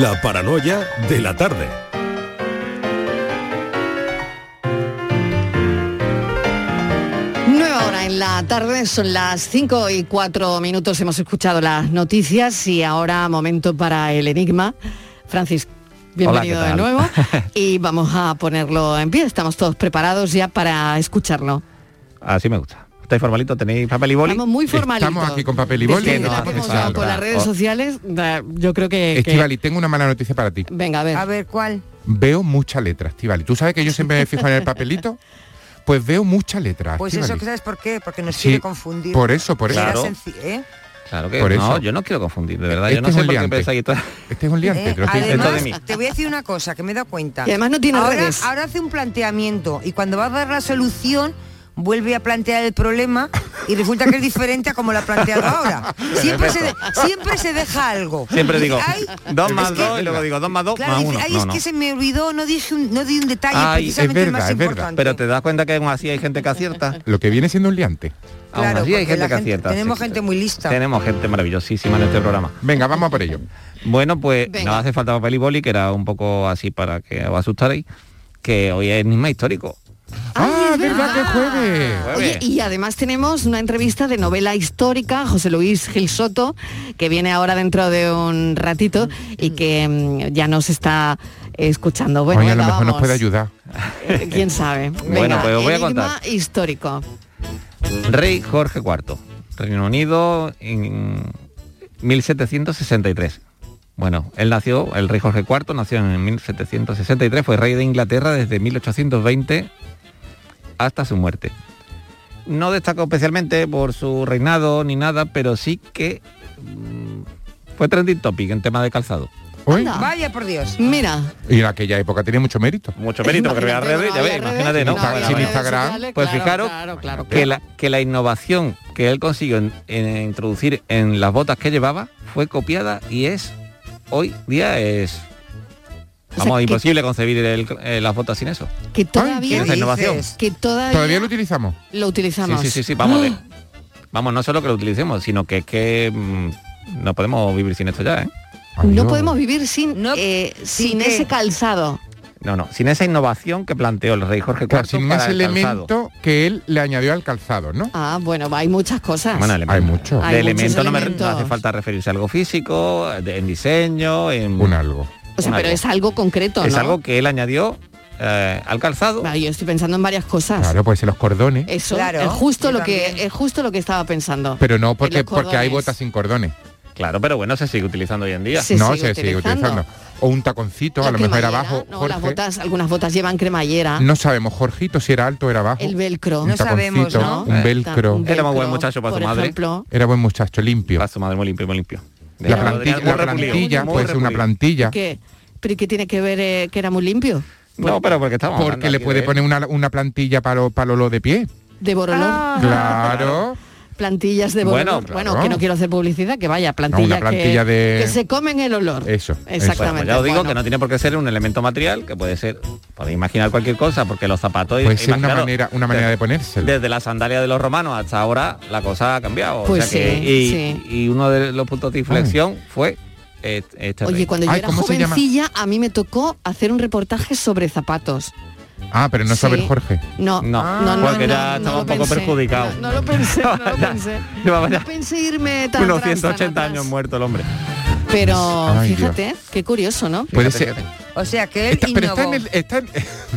La paranoia de la tarde. Nueva hora en la tarde, son las 5 y 4 minutos, hemos escuchado las noticias y ahora momento para el enigma. Francis, bienvenido Hola, de nuevo y vamos a ponerlo en pie, estamos todos preparados ya para escucharlo. Así me gusta. ¿Estáis formalito? ¿Tenéis papel y boli? Estamos muy formalitos. Estamos aquí con papel y boli. que no la hace hemos falta. dado por las redes Oh. sociales, yo creo que... que- Estivali, tengo una mala noticia para ti. Venga, a ver. A ver, ¿cuál? Veo mucha letra, Estivali. ¿Tú sabes que yo siempre me fijo en el papelito? Pues veo mucha letra. Pues Estíbaliz. eso que sabes por qué, porque nos Sí, quiere confundir. por eso, por eso. Claro. ¿eh? Claro que Por no, eso. yo no quiero confundir, de verdad. Este yo no sé un por qué liante. pensáis todo. Este es un liante, ¿Eh? Además, de mí. te voy a decir una cosa que me he dado cuenta. Y además no tiene ahora, redes. ahora hace un planteamiento y cuando va a dar la solución vuelve a plantear el problema y resulta que es diferente a como lo ha planteado ahora. Siempre se, de- siempre se deja algo. Siempre digo, dos más que- dos y luego digo dos más dos Claro, más uno. ay, No, es no. que se me olvidó, no dije un, no di un detalle Ay, precisamente es el más verdad, es verdad. importante. Pero te das cuenta que aún así hay gente que acierta. Lo que viene siendo un liante. aún así hay gente que gente- acierta. tenemos sí. gente muy lista. Tenemos gente maravillosísima en este programa. Venga, vamos a por ello. Bueno, pues Venga. no hace falta papel y boli, que era un poco así para que os asustarais, que hoy es enigma histórico. Ah, es verdad que jueves. Oye, y además tenemos una entrevista de novela histórica, José Luis Gil Soto, que viene ahora dentro de un ratito y que mm, ya nos está escuchando. Bueno, Oye, a lo mejor nos vamos. puede ayudar. Eh, ¿Quién sabe? Bueno, pues os voy a contar. histórico. Rey Jorge IV, Reino Unido en 1763. Bueno, él nació, el rey Jorge IV nació en 1763, fue rey de Inglaterra desde 1820 hasta su muerte. No destacó especialmente por su reinado ni nada, pero sí que mm, fue trending topic en tema de calzado. Anda. Vaya por Dios. Mira. Y en aquella época tenía mucho mérito. Mucho mérito, porque había redes, ya ves, imagínate, ¿no? Sin Instagram, sociales, pues claro, fijaros claro, claro, que la, que la innovación que él consiguió en, en introducir en las botas que llevaba fue copiada y es hoy día es O sea, vamos que- imposible concebir el- eh, las botas sin eso Que todavía, esa innovación. que todavía, ¿Todavía lo utilizamos? lo utilizamos. sí sí sí sí vamos no solo que lo utilicemos sino que es que mm, no podemos vivir sin esto ya ¿eh? No podemos vivir sin, No, eh, ¿sin ese calzado. no no sin esa innovación que planteó el rey Jorge IV Claro, sin para ese el calzado. elemento que él le añadió al calzado, ¿no? Ah, bueno, hay muchas cosas. Bueno, Hay mucho. De elemento no, me- no hace falta referirse a algo físico de- en diseño en Un algo. O sea, pero algo. es algo concreto, es ¿no? algo que él añadió eh, al calzado yo estoy pensando en varias cosas. Claro, pues en los cordones. Eso Claro, es justo lo que es justo lo que estaba pensando. Pero no porque, porque hay botas sin cordones. Claro, pero bueno, se sigue utilizando hoy en día. Se no, sigue se sigue utilizando. O un taconcito, La a lo mejor era abajo. No, las botas, algunas botas llevan cremallera. No sabemos, Jorgito, si era alto o era bajo. El velcro. un No sabemos, ¿no? Un velcro. Un Era muy buen muchacho para por su madre. ejemplo. Era buen muchacho, limpio. Va su madre muy limpio, muy limpio. La plantilla, la plantilla puede ser una plantilla. ¿Qué? ¿Pero qué tiene que ver eh, que era muy limpio? No, pero porque estamos Porque le puede de- poner una, una plantilla para, para lo de pie. De borolón. Ah. Claro. Plantillas de Bueno. Bueno, que no quiero hacer publicidad, que vaya, plantillas una plantilla que, de- que se comen el olor. Eso, Bueno, Exactamente. pues ya os digo Bueno. que no tiene por qué ser un elemento material, que puede ser, podéis imaginar cualquier cosa, porque los zapatos... Puede ser una manera, una manera de ponérselo. Desde la sandalia de los romanos hasta ahora la cosa ha cambiado. o Pues que- sí, y, sí. y uno de los puntos de inflexión fue eh, este Oye, rey. cuando yo Ay, era jovencilla, a mí me tocó hacer un reportaje sobre zapatos. Ah, pero no Sí. saber Jorge. No, No, no, no, porque no, ya no estaba un poco pensé. perjudicado. No, no lo pensé, no lo pensé. No pensé irme tan unos atrás, tan 180 atrás. años muerto el hombre. Pero Ay, fíjate, qué curioso, ¿no? Puede ser. O sea que él Está- pero está en el. está en-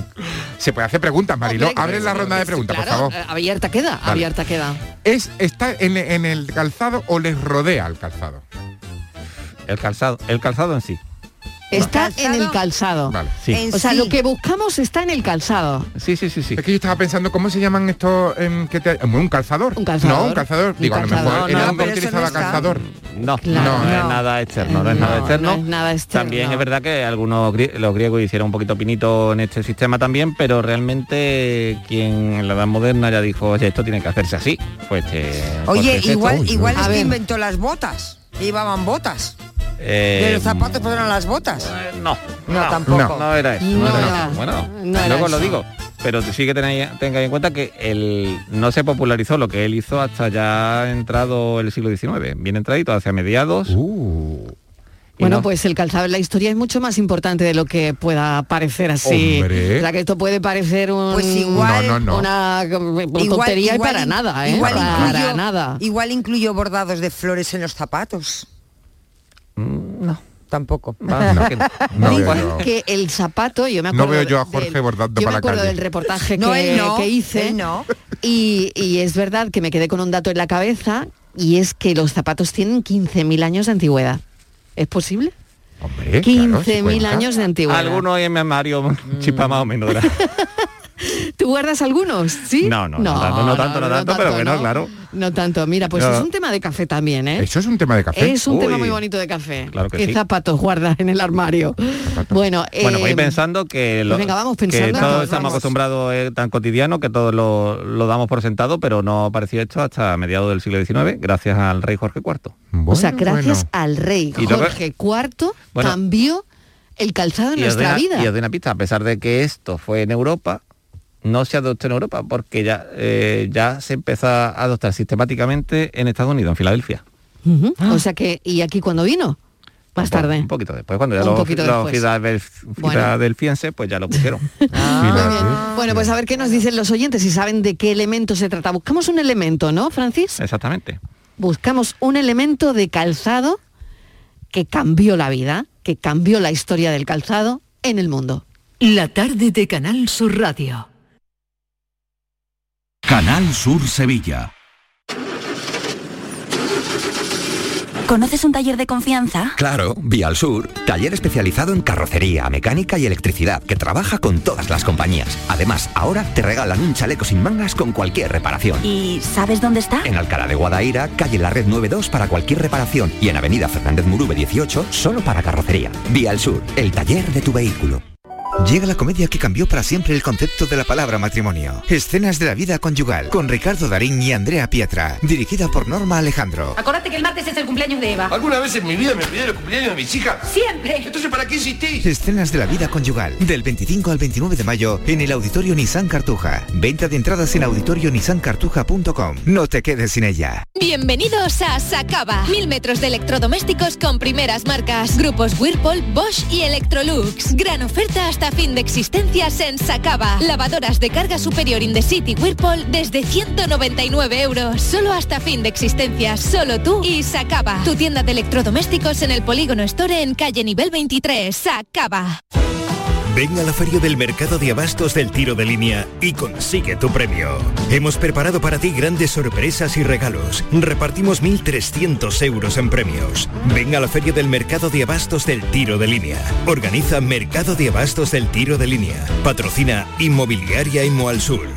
se puede hacer preguntas, Mariló. Hombre, Abre la sí, ronda de sí, preguntas, claro, por favor. eh, Abierta queda, Vale. abierta queda. ¿Es, ¿Está en, en el calzado o les rodea al calzado? El calzado, el calzado en sí. Está ¿Calzado? en el calzado. Vale. Sí. En O sea, sí. lo que buscamos está en el calzado. Sí, sí, sí, sí. Es que yo estaba pensando, ¿cómo se llaman estos em, que te- em, un calzador? Un calzador. No, un calzador. Un Digo, a lo calzador. mejor No, utilizaba no calzador. No, Claro. no, es No. nada externo, no es nada No, externo. no es nada externo. También es verdad que algunos los griegos hicieron un poquito pinito en este sistema también, pero realmente quien en la edad moderna ya dijo, oye, esto tiene que hacerse así. Pues este, Oye, esto. igual, Uy, igual es que inventó las botas. Llevaban botas. Eh, de los zapatos pues eran las botas. eh, no, No, tampoco. No era eso. No, No era era. eso. Bueno, No era luego lo digo. Pero sí que tenéis, tengáis en cuenta que el, no se popularizó lo que él hizo hasta ya entrado el siglo XIX. Bien entradito, hacia mediados. Uh, Bueno, no- pues el calzado en la historia es mucho más importante de lo que pueda parecer así. Hombre. O sea, que esto puede parecer un, Pues igual- No, no, no. una mm, tontería y para in- nada, ¿eh? igual para incluyo- nada. Igual incluyo bordados de flores en los zapatos. Mm, no. Tampoco. Va, No. que no. No Dicen el zapato, yo me No acuerdo veo yo a del- Jorge bordando yo para me acuerdo calle. del reportaje No, que, no, que hice no. y, y es verdad que me quedé con un dato en la cabeza y es que los zapatos tienen 15.000 años de antigüedad. ¿Es posible? Hombre, claro, 15.000 sí cuenta. años de antigüedad. Algunos hay en mi armario chispa más o menos. ¿Tú guardas algunos? ¿Sí? No, no, no tanto, no tanto, no tanto, pero bueno, ¿no? claro. No tanto. Mira, pues No. es un tema de café también, ¿eh? Eso es un tema de café. Es un tema Uy. muy bonito de café. Claro que ¿Qué sí. zapatos guardas en el armario? Bueno, Bueno, voy eh, pensando que, lo- pues venga, vamos pensando. que todos Vamos, estamos acostumbrados eh, tan cotidiano que todos lo, lo damos por sentado, pero no apareció esto hasta mediados del siglo XIX, gracias al rey Jorge IV. o sea, gracias bueno. al rey Jorge IV cambió el calzado en nuestra una, vida. y os doy una pista, a pesar de que esto fue en Europa, no se adoptó en Europa porque ya, eh, ya se empezó a adoptar sistemáticamente en Estados Unidos, en Filadelfia. Ujú. O sea que, ¿y aquí cuando vino? Más tarde. Un poquito después, cuando ya los, los Bueno. filadelfienses pues ya lo pusieron. Ah. Bueno, pues a ver qué nos dicen los oyentes y saben de qué elemento se trata. Buscamos un elemento, ¿no, Francis? Exactamente. Buscamos un elemento de calzado que cambió la vida, que cambió la historia del calzado en el mundo. La tarde de Canal Sur Radio. Canal Sur Sevilla. ¿Conoces un taller de confianza? Claro, Vía al Sur, taller especializado en carrocería, mecánica y electricidad, que trabaja con todas las compañías. Además, ahora te regalan un chaleco sin mangas con cualquier reparación. ¿Y sabes dónde está? En Alcalá de Guadaira, calle La Red 92 para cualquier reparación y en Avenida Fernández Murube 18 solo para carrocería. Vía al Sur, el taller de tu vehículo. Llega la comedia que cambió para siempre el concepto de la palabra matrimonio. Escenas de la vida conyugal, con Ricardo Darín y Andrea Pietra, dirigida por Norma Alejandro. Acordate que el martes es el cumpleaños de Eva. ¿Alguna vez en mi vida me pidieron el cumpleaños de mis hijas? Siempre. Entonces, ¿para qué insistís? Escenas de la vida conyugal, del 25 al 29 de mayo en el Auditorio Nissan Cartuja. Venta de entradas en auditorionissancartuja.com. No te quedes sin ella. Bienvenidos a Sacaba. Mil metros de electrodomésticos con primeras marcas. Grupos Whirlpool, Bosch y Electrolux. Gran oferta hasta fin de existencias en Sacaba. Lavadoras de carga superior in the city Whirlpool desde 199 euros. Solo hasta fin de existencias. Solo tú y Sacaba. Tu tienda de electrodomésticos en el Polígono Store en calle nivel 23. Sacaba. Ven a la feria del mercado de abastos del tiro de línea y consigue tu premio. Hemos preparado para ti grandes sorpresas y regalos. Repartimos 1.300 euros en premios. Ven a la feria del mercado de abastos del tiro de línea. Organiza Mercado de Abastos del Tiro de Línea. Patrocina Inmobiliaria Imo Sur.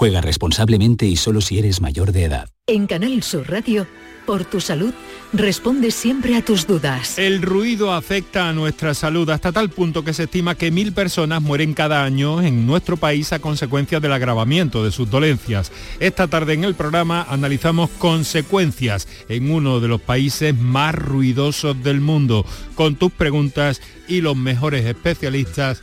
Juega responsablemente y solo si eres mayor de edad. En Canal Sur Radio, por tu salud, responde siempre a tus dudas. El ruido afecta a nuestra salud hasta tal punto que se estima que mil personas mueren cada año en nuestro país a consecuencia del agravamiento de sus dolencias. Esta tarde en el programa analizamos consecuencias en uno de los países más ruidosos del mundo, con tus preguntas y los mejores especialistas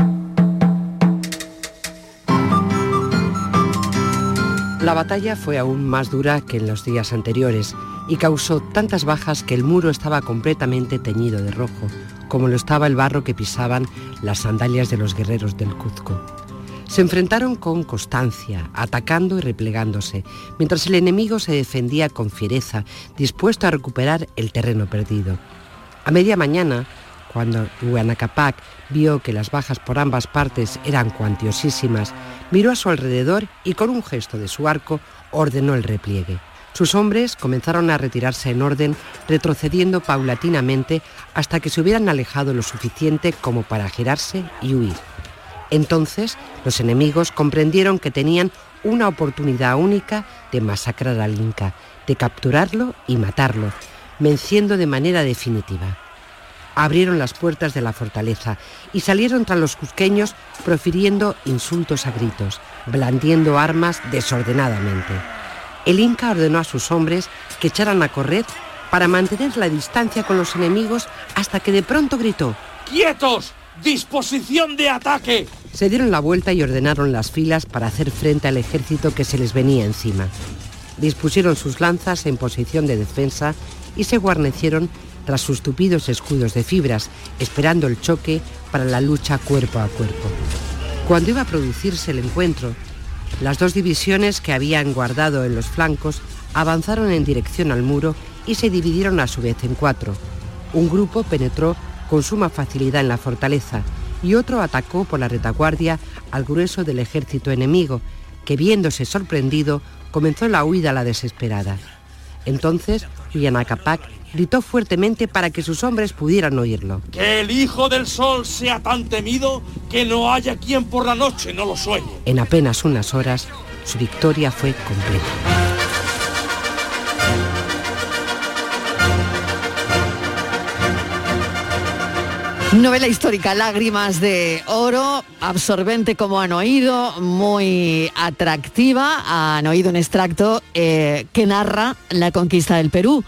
La batalla fue aún más dura que en los días anteriores y causó tantas bajas que el muro estaba completamente teñido de rojo, como lo estaba el barro que pisaban las sandalias de los guerreros del Cuzco. Se enfrentaron con constancia, atacando y replegándose, mientras el enemigo se defendía con fiereza, dispuesto a recuperar el terreno perdido. A media mañana, cuando Huanacapac vio que las bajas por ambas partes eran cuantiosísimas, miró a su alrededor y con un gesto de su arco ordenó el repliegue. Sus hombres comenzaron a retirarse en orden, retrocediendo paulatinamente hasta que se hubieran alejado lo suficiente como para girarse y huir. Entonces los enemigos comprendieron que tenían una oportunidad única de masacrar al Inca, de capturarlo y matarlo, venciendo de manera definitiva. Abrieron las puertas de la fortaleza y salieron tras los cusqueños profiriendo insultos a gritos, blandiendo armas desordenadamente. El Inca ordenó a sus hombres que echaran a correr para mantener la distancia con los enemigos hasta que de pronto gritó ¡Quietos! ¡Disposición de ataque! Se dieron la vuelta y ordenaron las filas para hacer frente al ejército que se les venía encima. Dispusieron sus lanzas en posición de defensa y se guarnecieron tras sus tupidos escudos de fibras, esperando el choque para la lucha cuerpo a cuerpo. Cuando iba a producirse el encuentro, las dos divisiones que habían guardado en los flancos avanzaron en dirección al muro y se dividieron a su vez en cuatro. Un grupo penetró con suma facilidad en la fortaleza y otro atacó por la retaguardia al grueso del ejército enemigo, que viéndose sorprendido comenzó la huida a la desesperada. Entonces, Huyanacapac gritó fuertemente para que sus hombres pudieran oírlo. Que el hijo del sol sea tan temido que no haya quien por la noche no lo sueñe. En apenas unas horas, su victoria fue completa. Novela histórica, Lágrimas de Oro, absorbente como han oído, muy atractiva. Han oído un extracto eh, que narra la conquista del Perú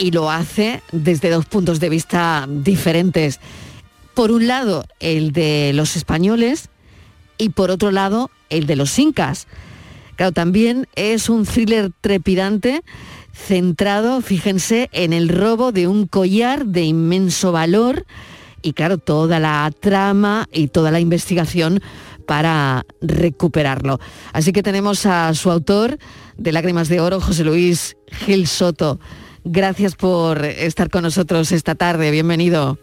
y lo hace desde dos puntos de vista diferentes. Por un lado, el de los españoles y por otro lado, el de los incas. Claro, también es un thriller trepidante centrado, fíjense, en el robo de un collar de inmenso valor y claro, toda la trama y toda la investigación para recuperarlo. Así que tenemos a su autor de Lágrimas de Oro, José Luis Gil Soto. Gracias por estar con nosotros esta tarde. Bienvenido.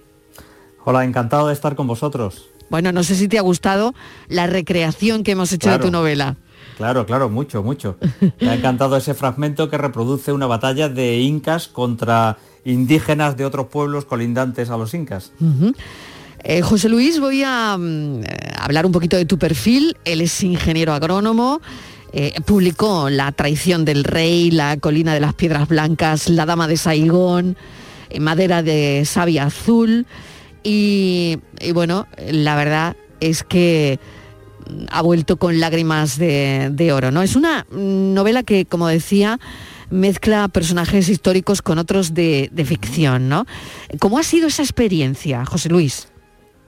Hola, encantado de estar con vosotros. Bueno, no sé si te ha gustado la recreación que hemos hecho de tu novela. Claro, claro, mucho, mucho. Me ha encantado ese fragmento que reproduce una batalla de incas contra indígenas de otros pueblos colindantes a los incas. Eh, José Luis, voy a mm, hablar un poquito de tu perfil. Él es ingeniero agrónomo, eh, publicó La traición del rey, La colina de las piedras blancas, La dama de Saigón, eh, Madera de savia azul y, bueno, la verdad es que ha vuelto con lágrimas de, oro. ¿no? Es una novela que, como decía, mezcla personajes históricos con otros de, de ficción. ¿no? ¿Cómo ha sido esa experiencia, José Luis?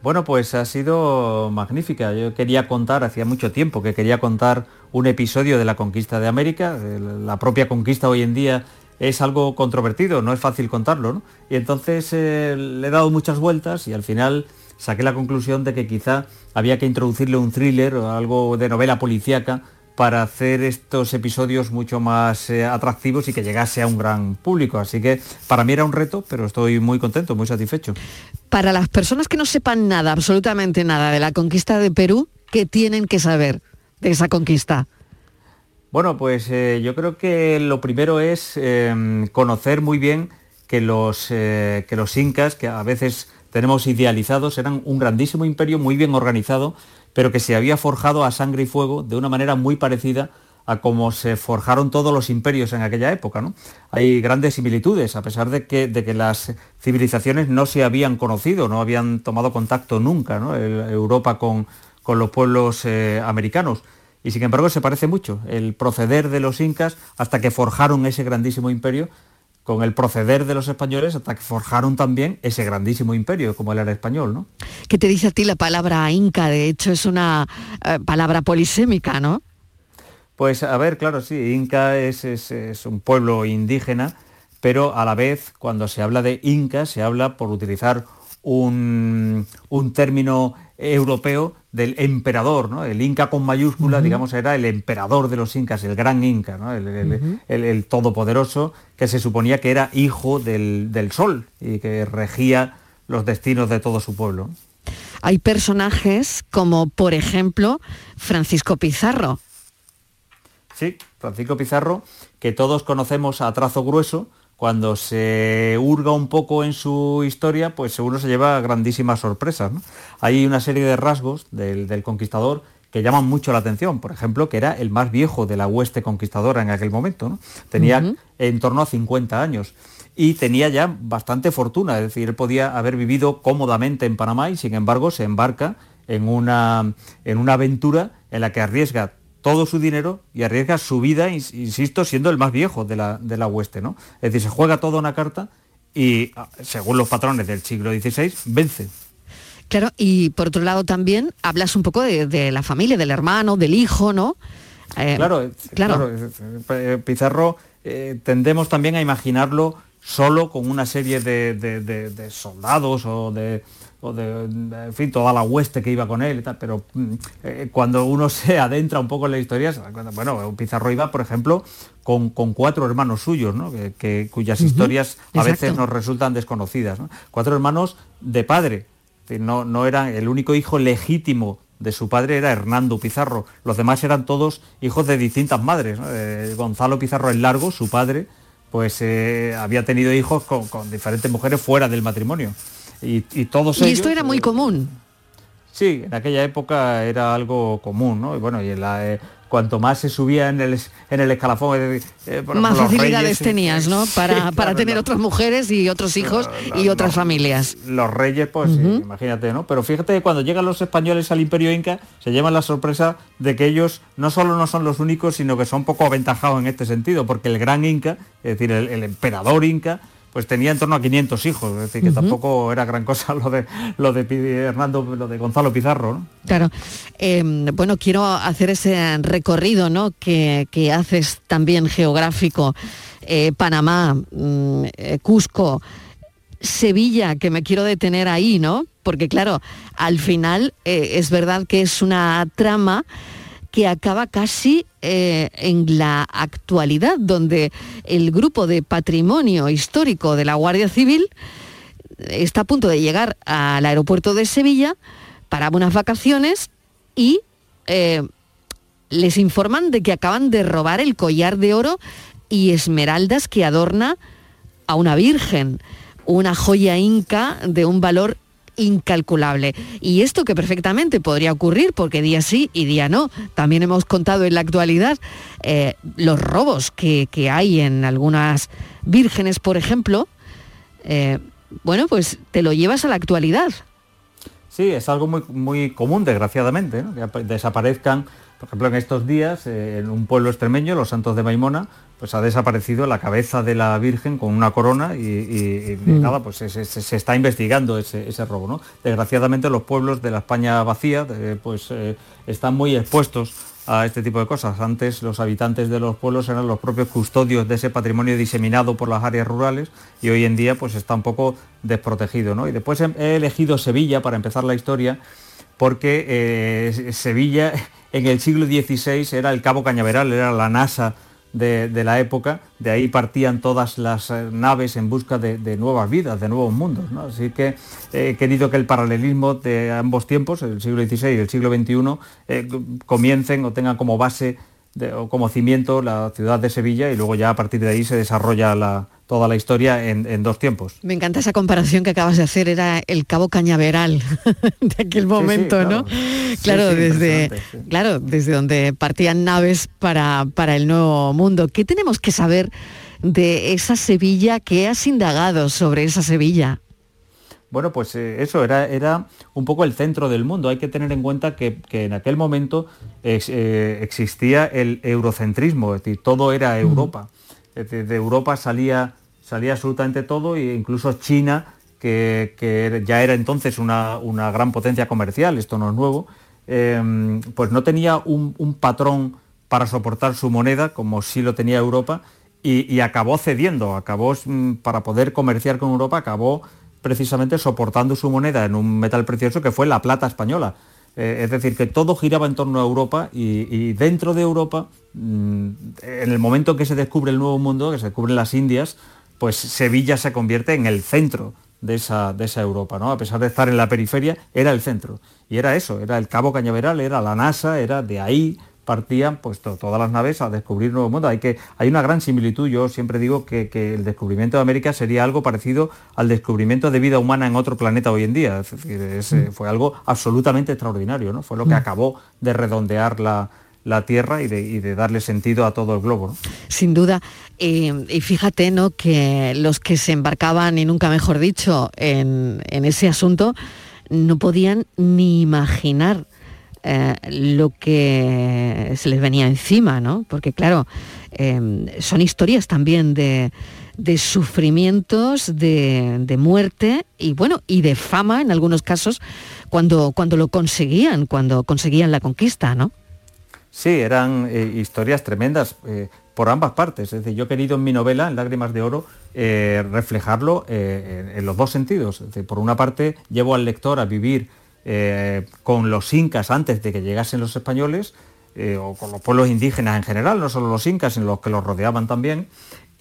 Bueno, pues ha sido magnífica. Yo quería contar, hacía mucho tiempo que quería contar un episodio de la conquista de América. La propia conquista hoy en día es algo controvertido, no es fácil contarlo. ¿no? Y entonces eh, le he dado muchas vueltas y al final saqué la conclusión de que quizá había que introducirle un thriller o algo de novela policíaca para hacer estos episodios mucho más eh, atractivos y que llegase a un gran público. Así que para mí era un reto, pero estoy muy contento, muy satisfecho. Para las personas que no sepan nada, absolutamente nada de la conquista de Perú, ¿qué tienen que saber de esa conquista? Bueno, pues eh, yo creo que lo primero es em, conocer muy bien que los, eh, que los incas, que a veces tenemos idealizados, eran un grandísimo imperio muy bien organizado, pero que se había forjado a sangre y fuego de una manera muy parecida a cómo se forjaron todos los imperios en aquella época. ¿no? Hay grandes similitudes, a pesar de que, de que, las civilizaciones no se habían conocido, no habían tomado contacto nunca, ¿no? Europa con, con, los pueblos eh, americanos. Y sin embargo se parece mucho el proceder de los incas hasta que forjaron ese grandísimo imperio con el proceder de los españoles hasta que forjaron también ese grandísimo imperio como el era español, ¿no? ¿Qué te dice a ti la palabra inca? De hecho es una eh, palabra polisémica, ¿no? Pues a ver, claro, sí, inca es, es, un pueblo indígena pero a la vez cuando se habla de Inca se habla por utilizar un, un término europeo del emperador, ¿no? El Inca con mayúscula, digamos, era el emperador de los incas, el gran Inca, ¿no? el, el- el- el todopoderoso, que se suponía que era hijo del, del sol y que regía los destinos de todo su pueblo. Hay personajes como, por ejemplo, Francisco Pizarro. Sí, Francisco Pizarro, que todos conocemos a trazo grueso, cuando se hurga un poco en su historia, pues seguro se lleva grandísimas sorpresas. ¿no? Hay una serie de rasgos del, del conquistador que llaman mucho la atención. Por ejemplo, que era el más viejo de la hueste conquistadora en aquel momento. ¿no? Tenía en torno a 50 años y tenía ya bastante fortuna, es decir, él podía haber vivido cómodamente en Panamá y sin embargo se embarca en una, en una aventura en la que arriesga todo su dinero y arriesga su vida, ins- insisto, siendo el más viejo de la, de la hueste. ¿no? Es decir, se juega toda una carta y, ah, según los patrones del siglo XVI, vence. Claro, y por otro lado también hablas un poco de, de la familia, del hermano, del hijo, ¿no? Eh, claro, claro. claro, eh, eh, Pizarro eh, tendemos también a imaginarlo solo con una serie de- de soldados o de, o de, en fin, toda la hueste que iba con él y tal, pero mm, eh, cuando uno se adentra un poco en la historia, se da cuenta, bueno, Pizarro iba, por ejemplo, con, con cuatro hermanos suyos, ¿no? que, que- cuyas historias a veces nos resultan desconocidas. ¿no? Cuatro hermanos de padre, no, no eran el único hijo legítimo de su padre era Hernando Pizarro. Los demás eran todos hijos de distintas madres. ¿no? Eh, Gonzalo Pizarro el Largo, su padre, pues eh, había tenido hijos con, con diferentes mujeres fuera del matrimonio. Y, y todos Y ellos, esto era muy eh, común. Sí, en aquella época era algo común, ¿no? Y bueno, y en la, eh, cuanto más se subía en el, en el escalafón, eh, eh, por Más facilidades reyes, tenías, ¿no? sí, Para, claro, para tener no. otras mujeres y otros hijos y otras familias. los reyes, pues sí, imagínate, ¿no? Pero fíjate que cuando llegan los españoles al imperio inca, se llevan la sorpresa de que ellos no solo no son los únicos, sino que son poco aventajados en este sentido, porque el gran inca, es decir, el, el emperador inca, pues tenía en torno a 500 hijos, es decir, que tampoco era gran cosa lo de lo de Hernando, lo de Gonzalo Pizarro, ¿no? Claro. Eh, bueno, quiero hacer ese recorrido, ¿no? Que, que haces también geográfico. Eh, Panamá, mm, eh, Cusco, Sevilla, que me quiero detener ahí, ¿no? Porque claro, al final eh, es verdad que es una trama que acaba casi eh, en la actualidad, donde el grupo de patrimonio histórico de la Guardia Civil está a punto de llegar al aeropuerto de Sevilla para unas vacaciones y eh, les informan de que acaban de robar el collar de oro y esmeraldas que adorna a una virgen, una joya inca de un valor incalculable. Y esto que perfectamente podría ocurrir, porque día sí y día no. También hemos contado en la actualidad eh, los robos que, que hay en algunas vírgenes, por ejemplo. Eh, bueno, pues te lo llevas a la actualidad. Sí, es algo muy, muy común, desgraciadamente, que ap- desaparezcan, por ejemplo, en estos días, eh, en un pueblo extremeño, los Santos de Maimona, pues ha desaparecido la cabeza de la Virgen con una corona y, y- y Mm. nada, pues se, se- se está investigando ese, ese robo. ¿no? Desgraciadamente los pueblos de la España vacía eh, pues eh, están muy expuestos a este tipo de cosas. Antes los habitantes de los pueblos eran los propios custodios de ese patrimonio diseminado por las áreas rurales y hoy en día pues está un poco desprotegido. ¿no? Y después he he elegido Sevilla para empezar la historia porque eh, Sevilla en el siglo XVI era el Cabo Cañaveral, era la NASA de, la época, de ahí partían todas las eh, naves en busca de, nuevas vidas, de nuevos mundos. ¿no? Así que eh, he querido que el paralelismo de ambos tiempos, el siglo XVI y el siglo XXI, eh, comiencen o tengan como base o como cimiento la ciudad de Sevilla y luego ya a partir de ahí se desarrolla la- toda la historia en, en dos tiempos. Me encanta esa comparación que acabas de hacer, era el Cabo Cañaveral de aquel momento, claro. ¿no? Claro, sí, desde, claro, desde donde partían naves para, para el nuevo mundo. ¿Qué tenemos que saber de esa Sevilla? ¿Qué has indagado sobre esa Sevilla? Bueno, pues eh, eso era, era un poco el centro del mundo. Hay que tener en cuenta que, que en aquel momento eh, existía el eurocentrismo, es decir, todo era Europa. Es decir, de Europa salía, salía absolutamente todo e incluso China, que, que ya era entonces una, una gran potencia comercial, esto no es nuevo, eh, pues no tenía un, un patrón para soportar su moneda como sí lo tenía Europa y, y acabó cediendo, acabó mm, para poder comerciar con Europa, acabó precisamente soportando su moneda en un metal precioso que fue la plata española. Eh, es decir, que todo giraba en torno a Europa y, dentro de Europa, mm, en el momento que se descubre el Nuevo Mundo, que se descubren las Indias, pues Sevilla se convierte en el centro de esa, de esa Europa, ¿no? A pesar de estar en la periferia, era el centro. Y era eso, era el Cabo Cañaveral, era la NASA, era de ahí partían pues to- todas las naves a descubrir nuevo mundo. Hay, que, hay una gran similitud, yo siempre digo que, que el descubrimiento de América sería algo parecido al descubrimiento de vida humana en otro planeta hoy en día. Es decir, es, eh, fue algo absolutamente extraordinario, ¿no? Fue lo que Mm. acabó de redondear la, la Tierra y de, y de darle sentido a todo el globo. ¿no? Sin duda. Y, y fíjate, ¿no? Que los que se embarcaban, y nunca mejor dicho, en, en ese asunto, no podían ni imaginar eh, lo que se les venía encima, ¿no? Porque claro, eh, son historias también de, de sufrimientos, de, de muerte y bueno, y de fama en algunos casos cuando, cuando lo conseguían, cuando conseguían la conquista, ¿no? Sí, eran eh, historias tremendas eh, por ambas partes. Es decir, yo he querido en mi novela, en Lágrimas de Oro, reflejarlo en, los dos sentidos. Por una parte, llevo al lector a vivir eh, con los incas antes de que llegasen los españoles, eh, o con los pueblos indígenas en general, no solo los incas, sino los que los rodeaban también.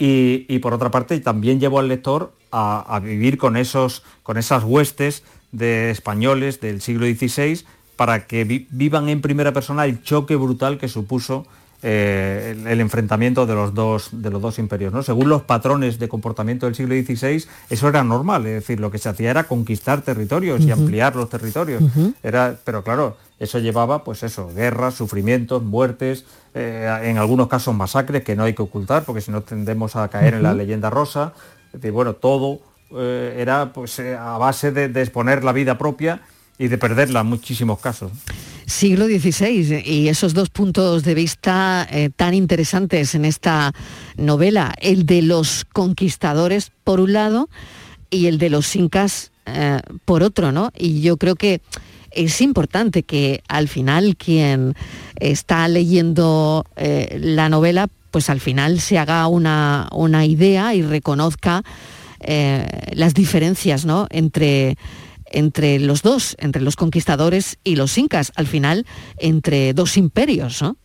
Y, por otra parte, también llevo al lector a, vivir con, esos, con esas huestes de españoles del siglo XVI para que vi- vivan en primera persona el choque brutal que supuso eh, el, el enfrentamiento de los dos, de los dos imperios. ¿no? Según los patrones de comportamiento del siglo XVI, eso era normal, es decir, lo que se hacía era conquistar territorios y ampliar los territorios. Era, pero claro, eso llevaba, pues eso, guerras, sufrimientos, muertes, eh, en algunos casos masacres que no hay que ocultar, porque si no tendemos a caer en la leyenda rosa. Decir, bueno, todo eh, era pues a base de, de exponer la vida propia y de perderla en muchísimos casos. Siglo XVI y esos dos puntos de vista eh, tan interesantes en esta novela, el de los conquistadores por un lado y el de los incas eh, por otro, ¿no? Y yo creo que es importante que al final quien está leyendo eh, la novela, pues al final se haga una, una idea y reconozca las diferencias, ¿no? Entre entre los dos, entre los conquistadores y los incas, al final entre dos imperios, ¿no?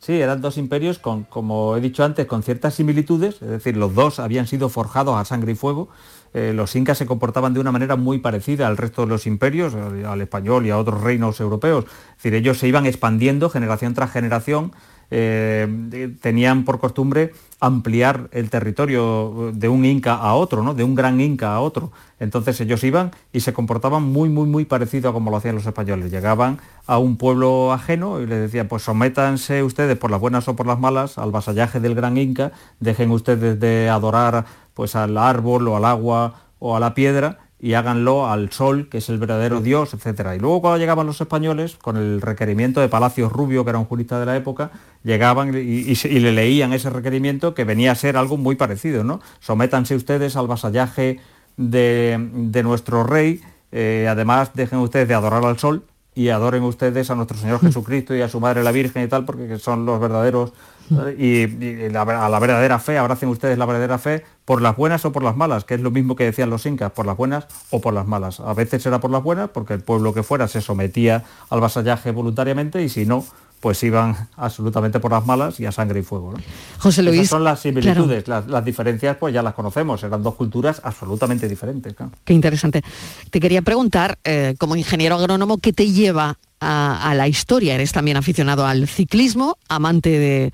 Sí, eran dos imperios con, como he dicho antes, con ciertas similitudes, es decir, los dos habían sido forjados a sangre y fuego. Eh, los incas se comportaban de una manera muy parecida al resto de los imperios, al, al español y a otros reinos europeos. Es decir, ellos se iban expandiendo generación tras generación, eh, tenían por costumbre ampliar el territorio de un inca a otro, ¿no? de un gran inca a otro. Entonces ellos iban y se comportaban muy, muy, muy parecido a como lo hacían los españoles. Llegaban a un pueblo ajeno y les decían, pues sométanse ustedes por las buenas o por las malas al vasallaje del gran inca, dejen ustedes de adorar pues al árbol o al agua o a la piedra y háganlo al sol, que es el verdadero dios, etcétera. Y luego cuando llegaban los españoles, con el requerimiento de Palacios Rubio, que era un jurista de la época, llegaban y, y se- y le leían ese requerimiento que venía a ser algo muy parecido, ¿no? Sométanse ustedes al vasallaje de, de nuestro rey, eh, además dejen ustedes de adorar al sol y adoren ustedes a nuestro Señor Jesucristo y a su Madre la Virgen y tal, porque son los verdaderos. Y, y la- a la verdadera fe, abracen ustedes la verdadera fe por las buenas o por las malas, que es lo mismo que decían los incas, por las buenas o por las malas. A veces era por las buenas, porque el pueblo que fuera se sometía al vasallaje voluntariamente y si no, pues iban absolutamente por las malas y a sangre y fuego. ¿no? José Luis, Esas son las claro. similitudes, las, las diferencias pues ya las conocemos, eran dos culturas absolutamente diferentes. Qué interesante. Te quería preguntar, eh, como ingeniero agrónomo, ¿qué te lleva a, la historia? Eres también aficionado al ciclismo, amante de-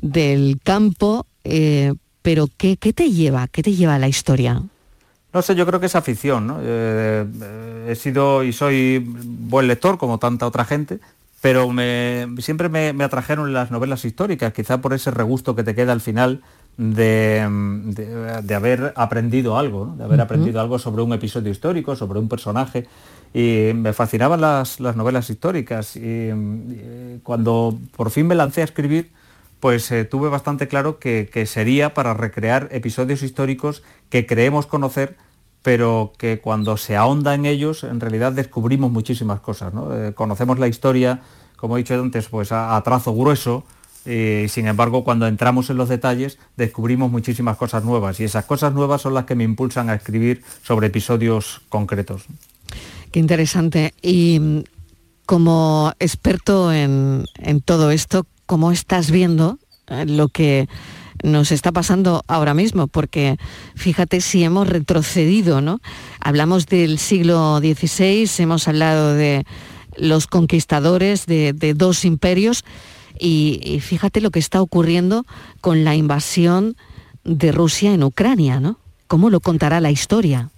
del campo, eh, pero ¿qué, qué te lleva? ¿Qué te lleva a la historia? No sé, yo creo que es afición, ¿no? Eh, eh, he sido y soy buen lector, como tanta otra gente, pero me- siempre me, me atrajeron las novelas históricas, quizá por ese regusto que te queda al final de, de- de haber aprendido algo, ¿no? de haber aprendido algo sobre un episodio histórico, sobre un personaje. Y me fascinaban las, las novelas históricas. Y, cuando por fin me lancé a escribir, pues eh, tuve bastante claro que, que sería para recrear episodios históricos que creemos conocer, pero que cuando se ahonda en ellos, en realidad descubrimos muchísimas cosas. ¿no? Eh, conocemos la historia, como he dicho antes, pues a, a trazo grueso, Eh, sin embargo, cuando entramos en los detalles, descubrimos muchísimas cosas nuevas y esas cosas nuevas son las que me impulsan a escribir sobre episodios concretos. Qué interesante. Y mm, como experto en, todo esto, ¿cómo estás viendo eh, lo que nos está pasando ahora mismo? Porque fíjate si hemos retrocedido, ¿no? Hablamos del siglo XVI, hemos hablado de los conquistadores de dos imperios y, fíjate lo que está ocurriendo con la invasión de Rusia en Ucrania, ¿no? ¿Cómo lo contará la historia?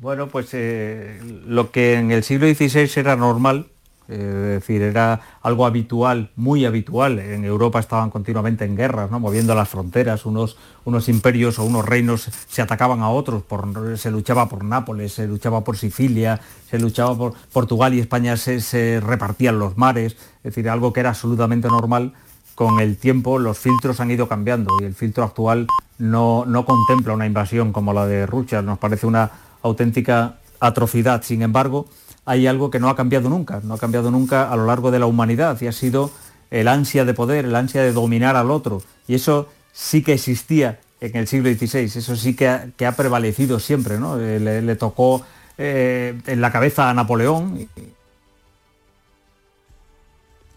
Bueno, pues eh, lo que en el siglo XVI era normal, es decir, era algo habitual, muy habitual. En Europa estaban continuamente en guerras, ¿no? moviendo las fronteras, unos, unos imperios o unos reinos se atacaban a otros, por- se luchaba por Nápoles, se luchaba por Sicilia, se luchaba por Portugal y España se, se repartían los mares, es decir, algo que era absolutamente normal. Con el tiempo los filtros han ido cambiando y el filtro actual no, no contempla una invasión como la de Rusia, nos parece una auténtica atrocidad. Sin embargo, hay algo que no ha cambiado nunca, no ha cambiado nunca a lo largo de la humanidad y ha sido el ansia de poder, el ansia de dominar al otro. Y eso sí que existía en el siglo XVI, eso sí que ha, que ha prevalecido siempre. ¿no? Eh, Le, tocó eh, en la cabeza a Napoleón.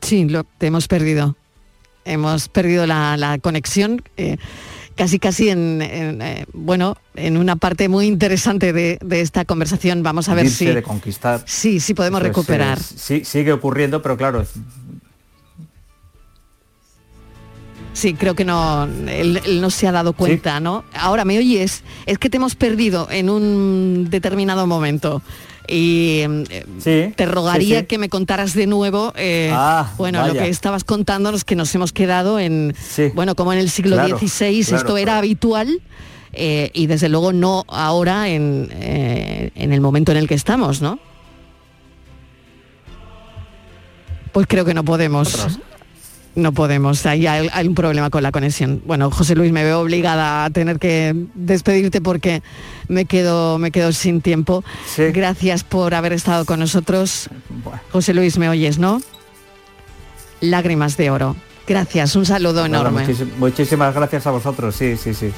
Sí, lo hemos perdido. Hemos perdido la, la conexión. eh, casi casi en, en, eh, bueno en una parte muy interesante de, de esta conversación vamos a ver si de conquistar. sí sí podemos recuperar eh, sí, sigue ocurriendo, pero claro, Sí, creo que no, él, él no se ha dado cuenta, ¿no? Ahora, ¿me oyes? Es que te hemos perdido en un determinado momento. Y eh, te rogaría sí. que me contaras de nuevo, eh, Ah, bueno, lo que estabas contándonos, que nos hemos quedado en, bueno, como en el siglo Claro, XVI, claro, esto era habitual. eh, y desde luego no ahora en, eh, en el momento en el que estamos, ¿no? Pues creo que no podemos. No podemos, ahí hay, hay un problema con la conexión. Bueno, José Luis, me veo obligada a tener que despedirte porque me quedo, me quedo sin tiempo. Gracias por haber estado con nosotros. José Luis, me oyes, ¿no? Lágrimas de oro. Gracias, un saludo enorme. muchísim- muchísimas gracias a vosotros, sí, sí, sí.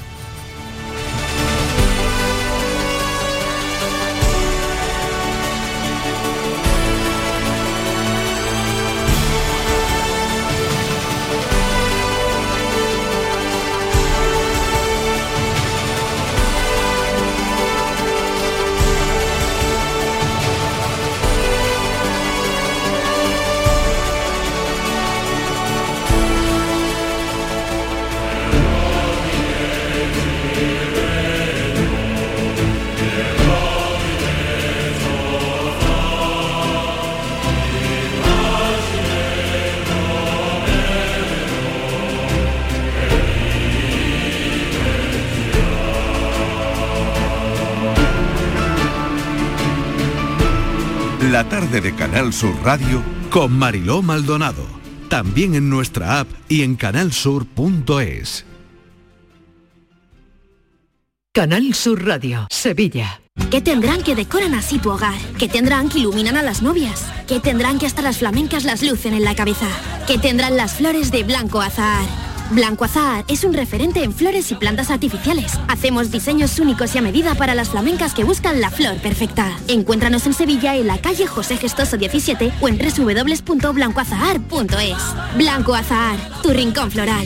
Tarde de Canal Sur Radio con Mariló Maldonado. También en nuestra app y en canalsur.es. Canal Sur Radio, Sevilla. ¿Qué tendrán que decoran así tu hogar? ¿Qué tendrán que iluminan a las novias? ¿Qué tendrán que hasta las flamencas las lucen en la cabeza? ¿Qué tendrán las flores de Blanco Azahar? Blanco Azahar es un referente en flores y plantas artificiales. Hacemos diseños únicos y a medida para las flamencas que buscan la flor perfecta. Encuéntranos en Sevilla en la calle José Gestoso 17 o en www.blancoazahar.es. Blanco Azahar, tu rincón floral.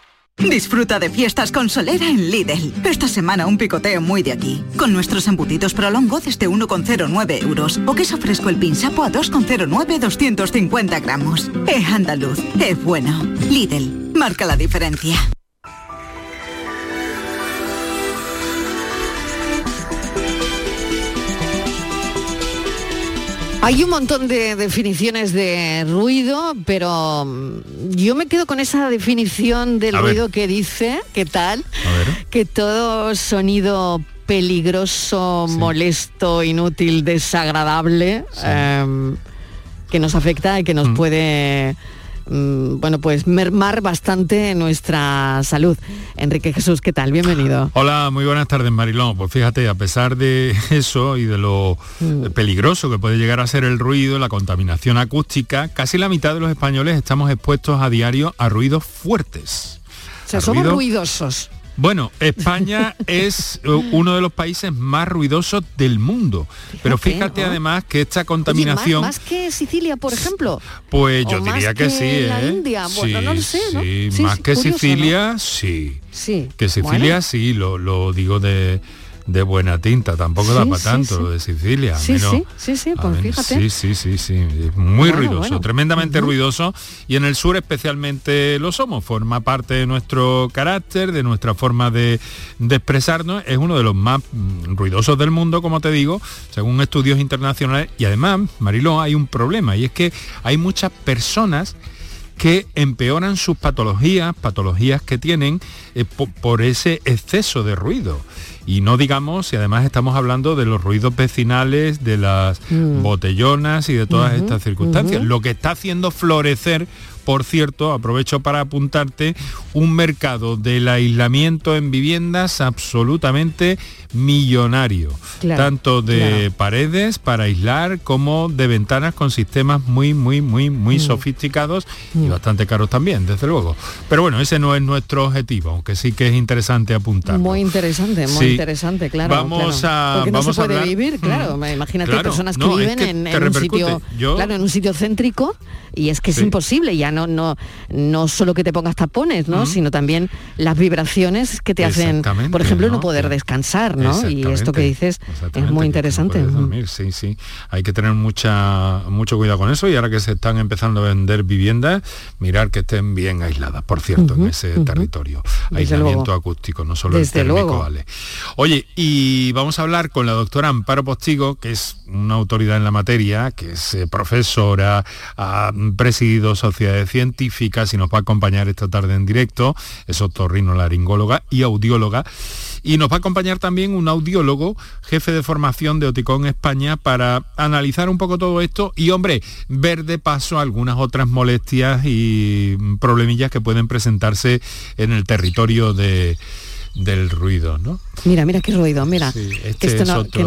Disfruta de fiestas con Solera en Lidl. Esta semana un picoteo muy de aquí. Con nuestros embutidos prolongo desde 1,09 euros. O queso fresco el pinsapo a 2,09 250 gramos. Es andaluz, es bueno. Lidl, marca la diferencia. Hay un montón de definiciones de ruido, pero mm, yo me quedo con esa definición del A ver. ruido que dice, ¿qué tal? Que todo sonido peligroso, molesto, inútil, desagradable, em, que nos afecta y que nos puede mm, bueno, pues mermar bastante nuestra salud. Enrique Jesús, ¿qué tal? Bienvenido. Hola, muy buenas tardes Marilón. Pues fíjate, a pesar de eso y de lo Mm. peligroso que puede llegar a ser el ruido, la contaminación acústica, casi la mitad de los españoles estamos expuestos a diario a ruidos fuertes. O sea, somos ruido- ruidosos. Bueno, España es eh, uno de los países más ruidosos del mundo. Pero fíjate ¿no? además que esta Oye, contaminación... más, más que Sicilia, por ejemplo. Pues ¿O yo diría que, que sí, la ¿eh? India? Bueno, Sí, no lo sé, ¿no? sí, Sí, más que curioso, Sicilia, sí. Sí. Que Sicilia Bueno. sí, lo, lo digo de, de buena tinta, tampoco da Sí, para sí, tanto sí. lo de Sicilia. Sí, menos- sí, sí, pues fíjate. Sí, sí, sí, muy Bueno, ruidoso, bueno. tremendamente ruidoso y en el sur especialmente lo somos, forma parte de nuestro carácter, de nuestra forma de, de expresarnos, es uno de los más mm, ruidosos del mundo, como te digo, según estudios internacionales y además, Mariló, hay un problema y es que hay muchas personas que empeoran sus patologías, patologías que tienen eh, po- por ese exceso de ruido. Y no digamos, si además estamos hablando de los ruidos vecinales, de las Mm. botellonas y de todas estas circunstancias. Lo que está haciendo florecer, por cierto, aprovecho para apuntarte, un mercado del aislamiento en viviendas absolutamente millonario. Claro, tanto de claro. paredes para aislar como de ventanas con sistemas muy, muy, muy, muy Mm. sofisticados y bastante caros también, desde luego. Pero bueno, ese no es nuestro objetivo, aunque sí que es interesante apuntar. Muy interesante, muy Sí. interesante, claro. Vamos claro. a- Porque no vamos se a puede hablar- vivir, claro. Mm. Imagínate personas que no, es viven que en, un sitio, Yo- claro, en un sitio céntrico y es que es imposible. Ya no, no, no solo que te pongas tapones, ¿no? Mm. Sino también las vibraciones que te hacen, por ejemplo, no, ¿no? poder descansar, ¿no? Y esto que dices es muy interesante. Mm. dormir, sí, sí. Hay que tener mucha, mucho cuidado con eso y ahora que se están empezando a vender viviendas, mirar que estén bien aisladas, por cierto, en ese territorio. Desde Aislamiento luego. acústico, no solo el Desde térmico, luego. vale. Oye, y vamos a hablar con la doctora Amparo Postigo, que es una autoridad en la materia, que es eh, profesora, ha presidido sociedades científicas y nos va a acompañar esta tarde en directo, es otorrinolaringóloga y audióloga. Y nos va a acompañar también un audiólogo, jefe de formación de Oticón España, para analizar un poco todo esto y, hombre, ver de paso algunas otras molestias y problemillas que pueden presentarse en el territorio de, del ruido, ¿no? Mira, mira qué ruido, mira. Sí, que este esto es no, que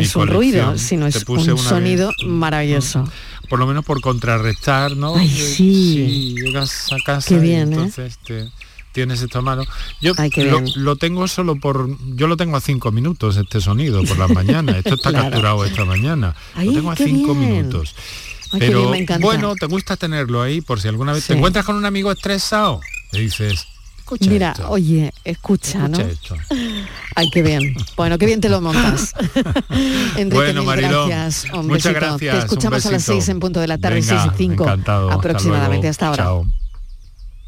es un ruido, sino es un sonido vez. maravilloso. Por lo menos por contrarrestar, ¿no? Ay, Eh, sí. llegas a casa Qué y bien, ¿eh? entonces te- tienes esto a mano. Yo Ay, lo, tengo solo por... Yo lo tengo a cinco minutos este sonido por las mañanas. Esto está Claro. capturado esta mañana. Ay, lo tengo a cinco bien. minutos. Ay, Pero bien, bueno, te gusta tenerlo ahí por si alguna vez Sí. te encuentras con un amigo estresado. Le dices, Escucha Mira, esto. oye, escucha, Escucha ¿no? esto. Ay, qué bien. Bueno, qué bien te lo montas. Enrique, Bueno, mil Mariló, gracias. Un muchas besito. gracias, Te escuchamos a las besito. 6 en punto de la tarde, Venga, 6 y 5 encantado, hasta aproximadamente hasta ahora. Chao.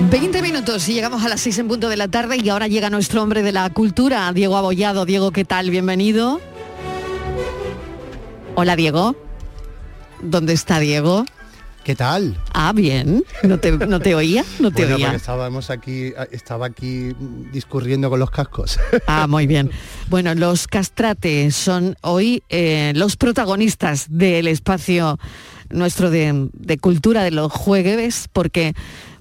20 minutos y llegamos a las 6 en punto de la tarde y ahora llega nuestro hombre de la cultura, Diego Abollado. Diego, ¿qué tal? Bienvenido. Hola, Diego. ¿Dónde está Diego? ¿Qué tal? Ah, bien. ¿No te, no te oía? No te Bueno, oía. estábamos aquí, estaba aquí discurriendo con los cascos. Ah, muy bien. Bueno, los castrates son hoy eh, los protagonistas del espacio nuestro de, de cultura de los jueves, porque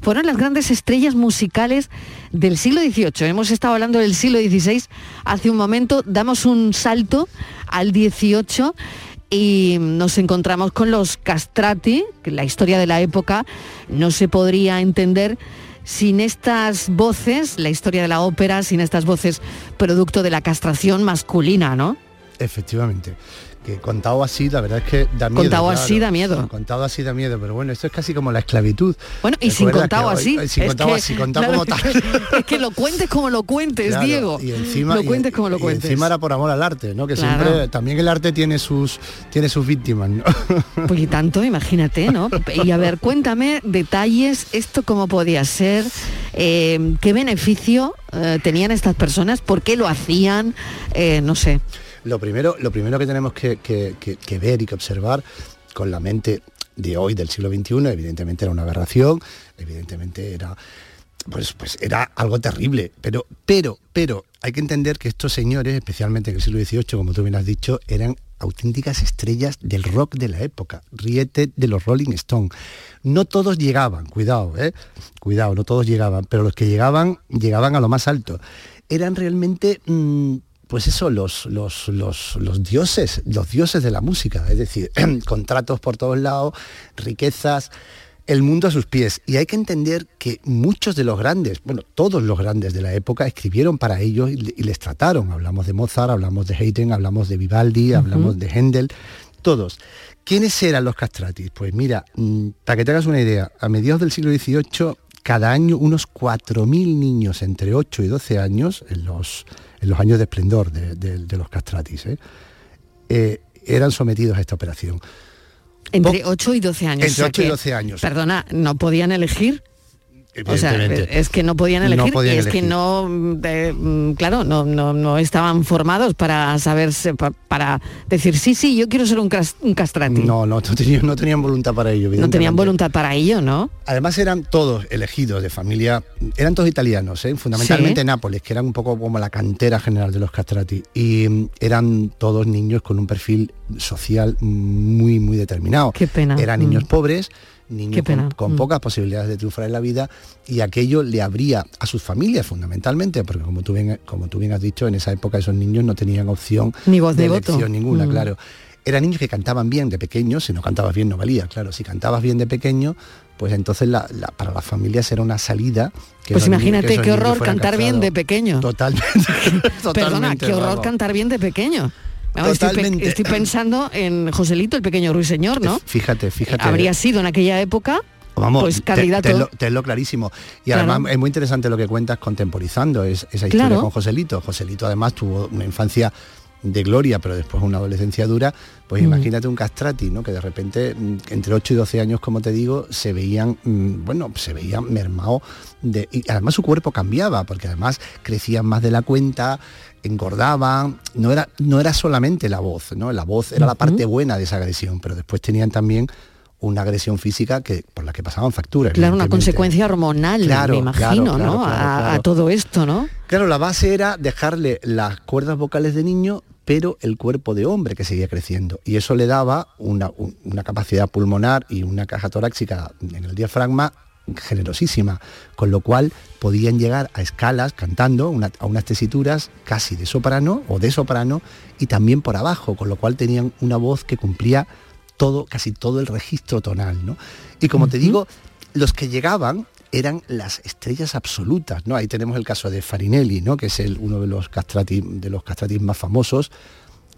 fueron las grandes estrellas musicales del siglo XVIII. Hemos estado hablando del siglo XVI hace un momento, damos un salto al XVIII y nos encontramos con los castrati, que la historia de la época no se podría entender sin estas voces, la historia de la ópera, sin estas voces producto de la castración masculina, ¿no? Efectivamente. Que contado así, la verdad es que da miedo. Contado así da miedo. Contado así da miedo, pero bueno, esto es casi como la esclavitud. Bueno, y sin contado hoy- así. eh, Sin es contado que- así, contado claro, como tal. Es que lo cuentes como lo cuentes, Claro, Diego. Y encima, lo y- cuentes como lo y cuentes. encima era por amor al arte, ¿no? Que siempre, también el arte tiene sus, tiene sus víctimas, ¿no? Pues y tanto, imagínate, ¿no? Y a ver, cuéntame detalles, esto cómo podía ser, eh, qué beneficio eh, tenían estas personas, por qué lo hacían, eh, no sé. Lo primero, lo primero que tenemos que, ver y que observar con la mente de hoy, del siglo XXI, evidentemente era una aberración, evidentemente era, pues, pues era algo terrible, pero, pero, pero hay que entender que estos señores, especialmente en el siglo XVIII, como tú bien has dicho, eran auténticas estrellas del rock de la época, riete de los Rolling Stones. No todos llegaban, cuidado, ¿eh? cuidado, no todos llegaban, pero los que llegaban, llegaban a lo más alto. Eran realmente mm, pues eso, los, los, los, los dioses, los dioses de la música, es decir, contratos por todos lados, riquezas, el mundo a sus pies. Y hay que entender que muchos de los grandes, bueno, todos los grandes de la época escribieron para ellos y les trataron. Hablamos de Mozart, hablamos de Haydn, hablamos de Vivaldi, hablamos de Händel, todos. ¿Quiénes eran los castratis? Pues mira, mm, para que te hagas una idea, a mediados del siglo XVIII, cada año unos 4.000 niños entre 8 y 12 años, en los, en los años de esplendor de, de- de los castratis, ¿eh? Eh, eran sometidos a esta operación. Entre 8 y 12 años. Entre o sea 8 y que, 12 años. Perdona, ¿no podían elegir? O sea, es que no podían No elegir podían y es que no, mm, de- claro, no, no, no estaban formados para saberse, pa- para decir, sí, sí, yo quiero ser un, castrati. No, no, no tenían, no tenían voluntad para ello. No tenían voluntad para ello, ¿no? Además eran todos elegidos de familia, eran todos italianos, ¿eh? fundamentalmente Sí. Nápoles, que eran un poco como la cantera general de los castrati. Y mm, eran todos niños con un perfil social muy, muy determinado. Qué pena. Eran niños Mm. pobres, niños Qué con, con Mm. pocas posibilidades de triunfar en la vida y aquello le abría a sus familias fundamentalmente, porque como tú bien, como tú bien has dicho, en esa época esos niños no tenían opción Ni voz de voto. elección ninguna, Mm. claro. Eran niños que cantaban bien de pequeños, si no cantabas bien no valía, claro, si cantabas bien de pequeño, pues entonces la- la- para las familias era una salida. que Pues niños- imagínate que qué horror cantar bien de pequeño. Totalmente. Perdona, qué horror cantar bien de pequeño. Estoy, pe- Totalmente. estoy pensando en Joselito, el pequeño ruiseñor, ¿no? Fíjate, fíjate. Habría sido en aquella época Vamos, pues te- candidato. tenlo- tenlo clarísimo. Y Claro. además es muy interesante lo que cuentas contemporizando es, esa historia Claro. con Joselito. Joselito además tuvo una infancia de gloria, pero después una adolescencia dura, pues Mm. imagínate un castrati, ¿no? Que de repente, mm, entre 8 y 12 años, como te digo, se veían, mm, bueno, se veían mermados de. Y además su cuerpo cambiaba, porque además crecían más de la cuenta, engordaban. No era, no era solamente la voz, ¿no? La voz era la parte buena de esa agresión, pero después tenían también una agresión física que por la que pasaban facturas. Claro, una consecuencia hormonal, Claro, me imagino, claro, claro, ¿no? a, a todo esto, ¿no? Claro, la base era dejarle las cuerdas vocales de niño, pero el cuerpo de hombre que seguía creciendo. Y eso le daba una, un- una capacidad pulmonar y una caja torácica en el diafragma generosísima, con lo cual podían llegar a escalas cantando a unas tesituras casi de soprano o de soprano y también por abajo, con lo cual tenían una voz que cumplía todo, casi todo el registro tonal. ¿no? Y como te digo, los que llegaban eran las estrellas absolutas, ¿no? Ahí tenemos el caso de Farinelli, ¿no? Que es el, uno de los castrati, de los castratis más famosos,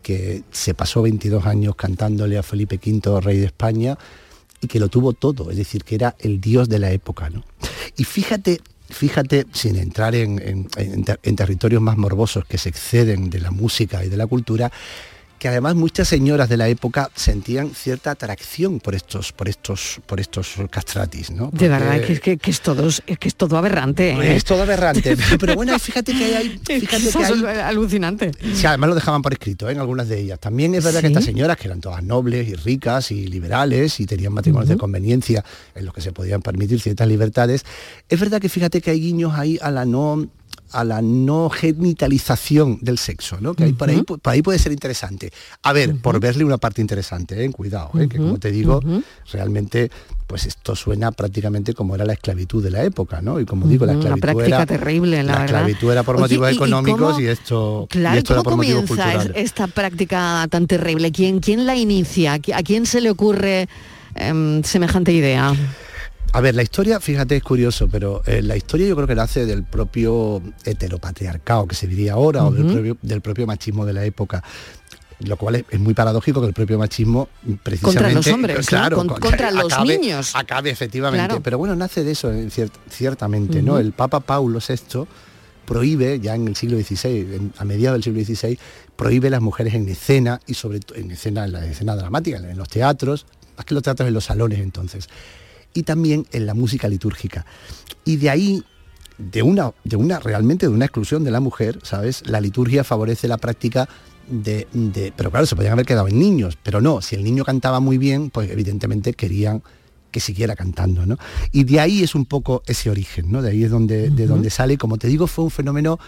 que se pasó 22 años cantándole a Felipe V, rey de España, y que lo tuvo todo, es decir, que era el dios de la época, ¿no? Y fíjate, fíjate, sin entrar en, en territorios más morbosos que se exceden de la música y de la cultura, que además muchas señoras de la época sentían cierta atracción por estos, por estos, por estos castratis, ¿no? de verdad, que, que, que, es todo, es que es todo aberrante. ¿eh? Es todo aberrante. pero bueno, fíjate que hay. Fíjate que hay alucinante. Sí, además lo dejaban por escrito ¿eh? en algunas de ellas. También es verdad que estas señoras, que eran todas nobles y ricas y liberales y tenían matrimonios de conveniencia en los que se podían permitir ciertas libertades, es verdad que fíjate que hay guiños ahí a la no a la no genitalización del sexo, ¿no? Que por, ahí, por ahí puede ser interesante. A ver, por verle una parte interesante, ¿eh? cuidado, ¿eh? que como te digo, realmente pues esto suena prácticamente como era la esclavitud de la época, ¿no? Y como digo, la esclavitud práctica era terrible, la, la esclavitud era por motivos económicos y, esto, claro, y esto ¿cómo era por motivos comienza culturales. esta práctica tan terrible? ¿Quién, quién la inicia? ¿A quién se le ocurre em, semejante idea? A ver, la historia, fíjate, es curioso, pero eh, la historia yo creo que nace del propio heteropatriarcado que se diría ahora, o del propio, del propio machismo de la época lo cual es, es, muy paradójico que el propio machismo precisamente contra los hombres claro ¿no? Con, contra los niños. acabe efectivamente. Claro. pero bueno nace de eso ciert, ciertamente no el papa Paulo VI prohíbe ya en el siglo XVI en- a mediados del siglo XVI prohíbe las mujeres en escena y sobre todo en escena en la escena dramática en los teatros más que en los teatros en los salones entonces y también en la música litúrgica y de ahí de una, de una realmente de una exclusión de la mujer, ¿sabes? La liturgia favorece la práctica de, de- pero claro, se podían haber quedado en niños, pero no, si el niño cantaba muy bien, pues evidentemente querían que siguiera cantando, ¿no? Y de ahí es un poco ese origen, ¿no? De ahí es donde, de donde sale, como te digo, fue un fenómeno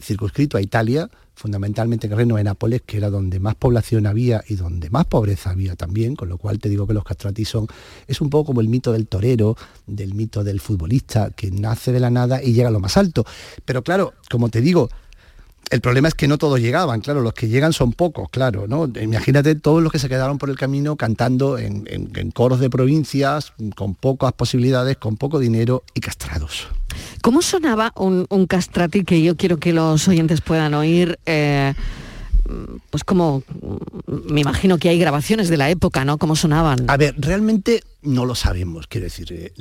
circunscrito a Italia, fundamentalmente en reino de Nápoles, que era donde más población había y donde más pobreza había también, con lo cual te digo que los castratis son, es un poco como el mito del torero, del mito del futbolista, que nace de la nada y llega a lo más alto. Pero claro, como te digo, el problema es que no todos llegaban, claro, los que llegan son pocos, claro, ¿no? Imagínate todos los que se quedaron por el camino cantando en, en- en coros de provincias, con pocas posibilidades, con poco dinero y castrados. ¿Cómo sonaba un, un castrati que yo quiero que los oyentes puedan oír? eh, pues como, me imagino que hay grabaciones de la época, ¿no? ¿Cómo sonaban? A ver, realmente no lo sabemos, quiero decir, eh,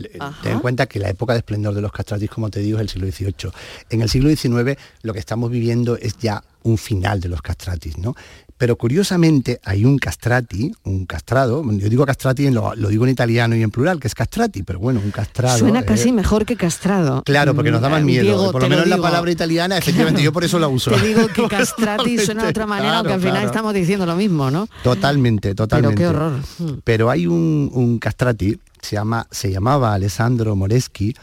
ten en cuenta que la época de esplendor de los castratis, como te digo, es el siglo XVIII. En el siglo XIX lo que estamos viviendo es ya un final de los castratis, ¿no? Pero curiosamente hay un castrati, un castrado, yo digo castrati, en lo, lo digo en italiano y en plural, que es castrati, pero bueno, un castrado. Suena eh, casi mejor que castrado. Claro, porque nos da más Mm, miedo. Diego, por lo menos la palabra italiana, efectivamente, Claro. yo por eso la uso. Te digo que castrati suena de otra manera, Claro, aunque al final claro. estamos diciendo lo mismo, ¿no? Totalmente, totalmente. qué horror. Mm. Pero hay un, un castrati, se, llama, se llamaba Alessandro Moreschi,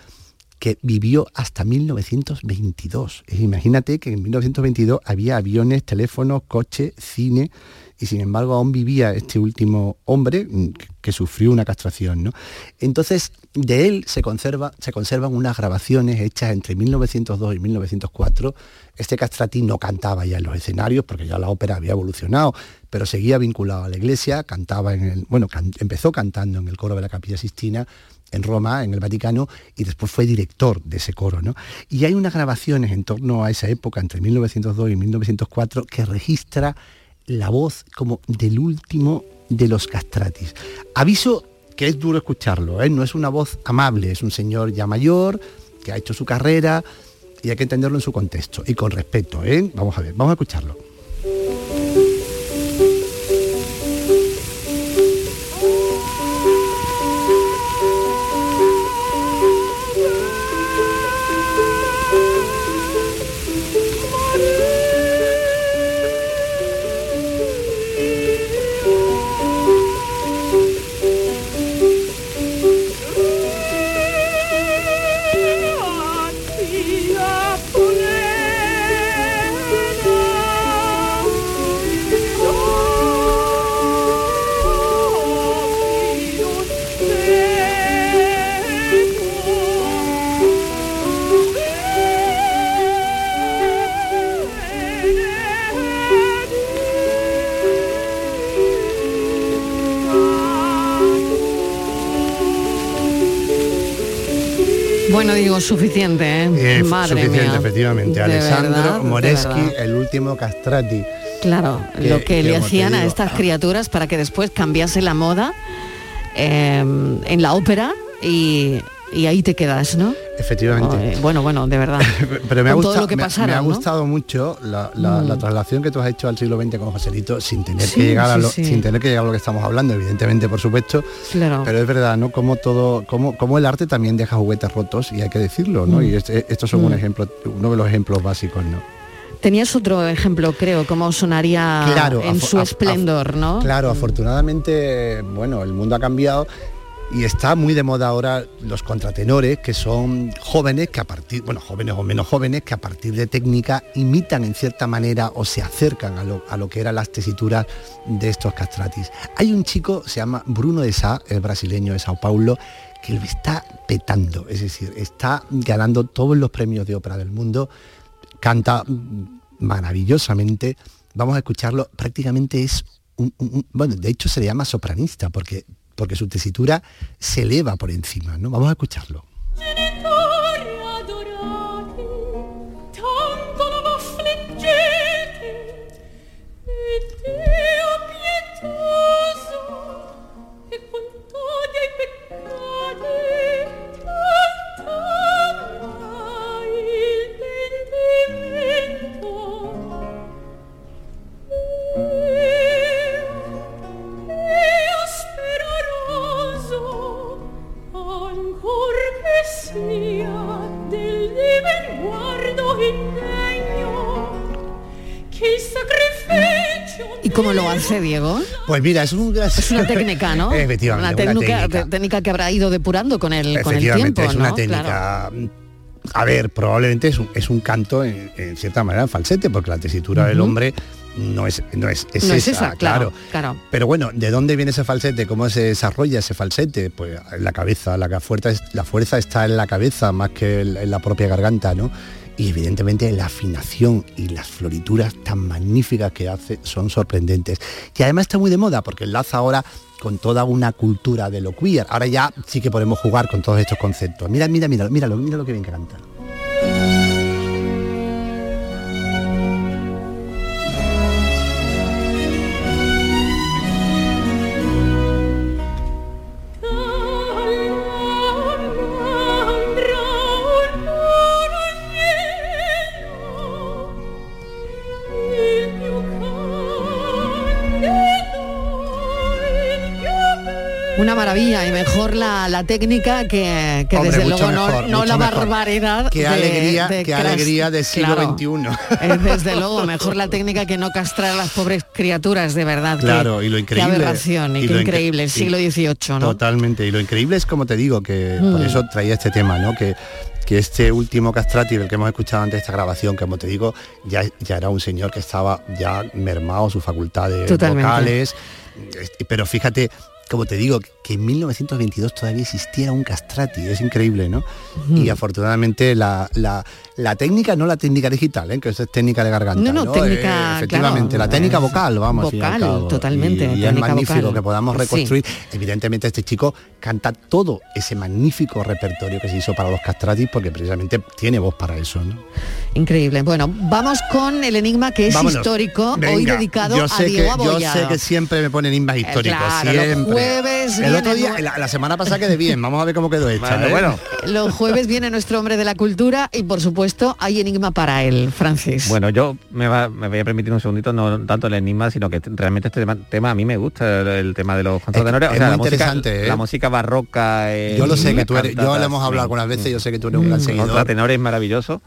que vivió hasta 1922. E imagínate que en 1922 había aviones, teléfonos, coches, cine, y sin embargo aún vivía este último hombre mm, que- sufrió una castración. ¿no? Entonces, de él se, conserva, se conservan unas grabaciones hechas entre 1902 y 1904. Este castrati no cantaba ya en los escenarios porque ya la ópera había evolucionado, pero seguía vinculado a la iglesia, cantaba en el, bueno, empezó cantando en el coro de la Capilla Sistina en Roma, en el Vaticano, y después fue director de ese coro. ¿no? Y hay unas grabaciones en torno a esa época, entre 1902 y 1904, que registra la voz como del último de los castratis. Aviso que es duro escucharlo, ¿eh? no es una voz amable, es un señor ya mayor, que ha hecho su carrera, y hay que entenderlo en su contexto, y con respeto. ¿eh? Vamos a ver, vamos a escucharlo. Digo, suficiente, ¿eh? Eh, Madre suficiente, mía. efectivamente. De Alessandro verdad, Moreschi, el último castrati. Claro, Que- lo que le hacían a estas criaturas para que después cambiase la moda eh, en la ópera y, y ahí te quedas, ¿no? Efectivamente. Eh, bueno, bueno, de verdad. Pero me ha, gustado, me- me ha ¿no? gustado mucho la, la- Mm. la traslación que tú has hecho al siglo XX con Joselito sin tener Sí, que llegar a lo, sí. sin tener que llegar a lo que estamos hablando, evidentemente, por supuesto. Claro. Pero es verdad, ¿no? Como todo, como, como el arte también deja juguetes rotos y hay que decirlo, ¿no? Mm. Y este- estos son un Mm. ejemplo, uno de los ejemplos básicos, ¿no? Tenías otro ejemplo, creo, cómo sonaría Claro, en su esplendor, ¿no? Claro, afortunadamente, bueno, el mundo ha cambiado y está muy de moda ahora los contratenores, que son jóvenes que a partir, bueno, jóvenes o menos jóvenes, que a partir de técnica imitan en cierta manera o se acercan a lo, a lo que eran las tesituras de estos castratis. Hay un chico, se llama Bruno de Sá, el brasileño de Sao Paulo, que lo está petando, es decir, está ganando todos los premios de ópera del mundo, canta maravillosamente, vamos a escucharlo, prácticamente es un- un- bueno, de hecho se le llama sopranista porque, porque su tesitura se eleva por encima, ¿no? Vamos a escucharlo. ¿Y cómo lo hace Diego? Pues mira, es un Es una técnica, ¿no? Efectivamente, Una una técnica, que habrá ido depurando con el, con el tiempo, es una ¿no? técnica. Claro. A ver, probablemente es un, es un canto en, en cierta manera falsete, porque la tesitura del hombre no es, no es, es no esa, es esa, claro, claro. Pero bueno, ¿de dónde viene ese falsete? ¿Cómo se desarrolla ese falsete? Pues en la cabeza, la, fuerza, la fuerza está en la cabeza más que en la propia garganta, ¿no? Y evidentemente la afinación y las florituras tan magníficas que hace son sorprendentes. Y además está muy de moda porque enlaza ahora con toda una cultura de lo queer. Ahora ya sí que podemos jugar con todos estos conceptos. Mira, mira, mira, míralo, mira lo que bien canta. Maravilla y mejor la, la técnica que, que Hombre, desde luego no- mejor, no, mucho la mejor. barbaridad. Qué de- alegría, de qué alegría del siglo Claro. XXI. Es desde luego mejor la técnica que no castrar a las pobres criaturas, de verdad. Claro, y lo increíble. Qué aberración y, y qué increíble, el siglo XVIII, ¿no? Totalmente. Y lo increíble es como te digo, que por Mm. eso traía este tema, ¿no? Que, que este último castrati, el que hemos escuchado antes de esta grabación, que como te digo, ya, ya era un señor que estaba ya mermado sus facultades Totalmente. vocales. Este, Pero fíjate, como te digo, que en 1922 todavía existiera un castrati, es increíble, ¿no? Y afortunadamente la, la- la técnica, no la técnica digital, ¿eh? que eso es técnica de garganta. No, no, técnica, Eh, efectivamente, claro, la técnica es vocal, vamos. vocal, totalmente, Y, y es técnica magnífico vocal. que podamos Sí. reconstruir. Evidentemente este chico canta todo ese magnífico repertorio que se hizo para los castratis porque precisamente tiene voz para eso, ¿no? Increíble. Bueno, vamos con el enigma que es Vámonos. histórico, hoy dedicado yo a sé Diego que, Yo sé que siempre me ponen enigmas históricos, claro, siempre. jueves el otro día, la, la semana pasada quedé bien, vamos a ver cómo quedó esta. Bueno, ¿eh? bueno. Los jueves viene nuestro hombre de la cultura y por supuesto hay enigma para él, Francis. Bueno, yo me, va- me voy a permitir un segundito, no tanto el enigma, sino que realmente este tema, tema a mí me gusta, el, el tema de los contratenores. Es- o es sea, muy la música, interesante, ¿eh? la música barroca. eh, Yo lo sé que tú eres, yo lo hemos hablado algunas veces, yo sé que tú eres un gran seguidor. Contratenores maravilloso.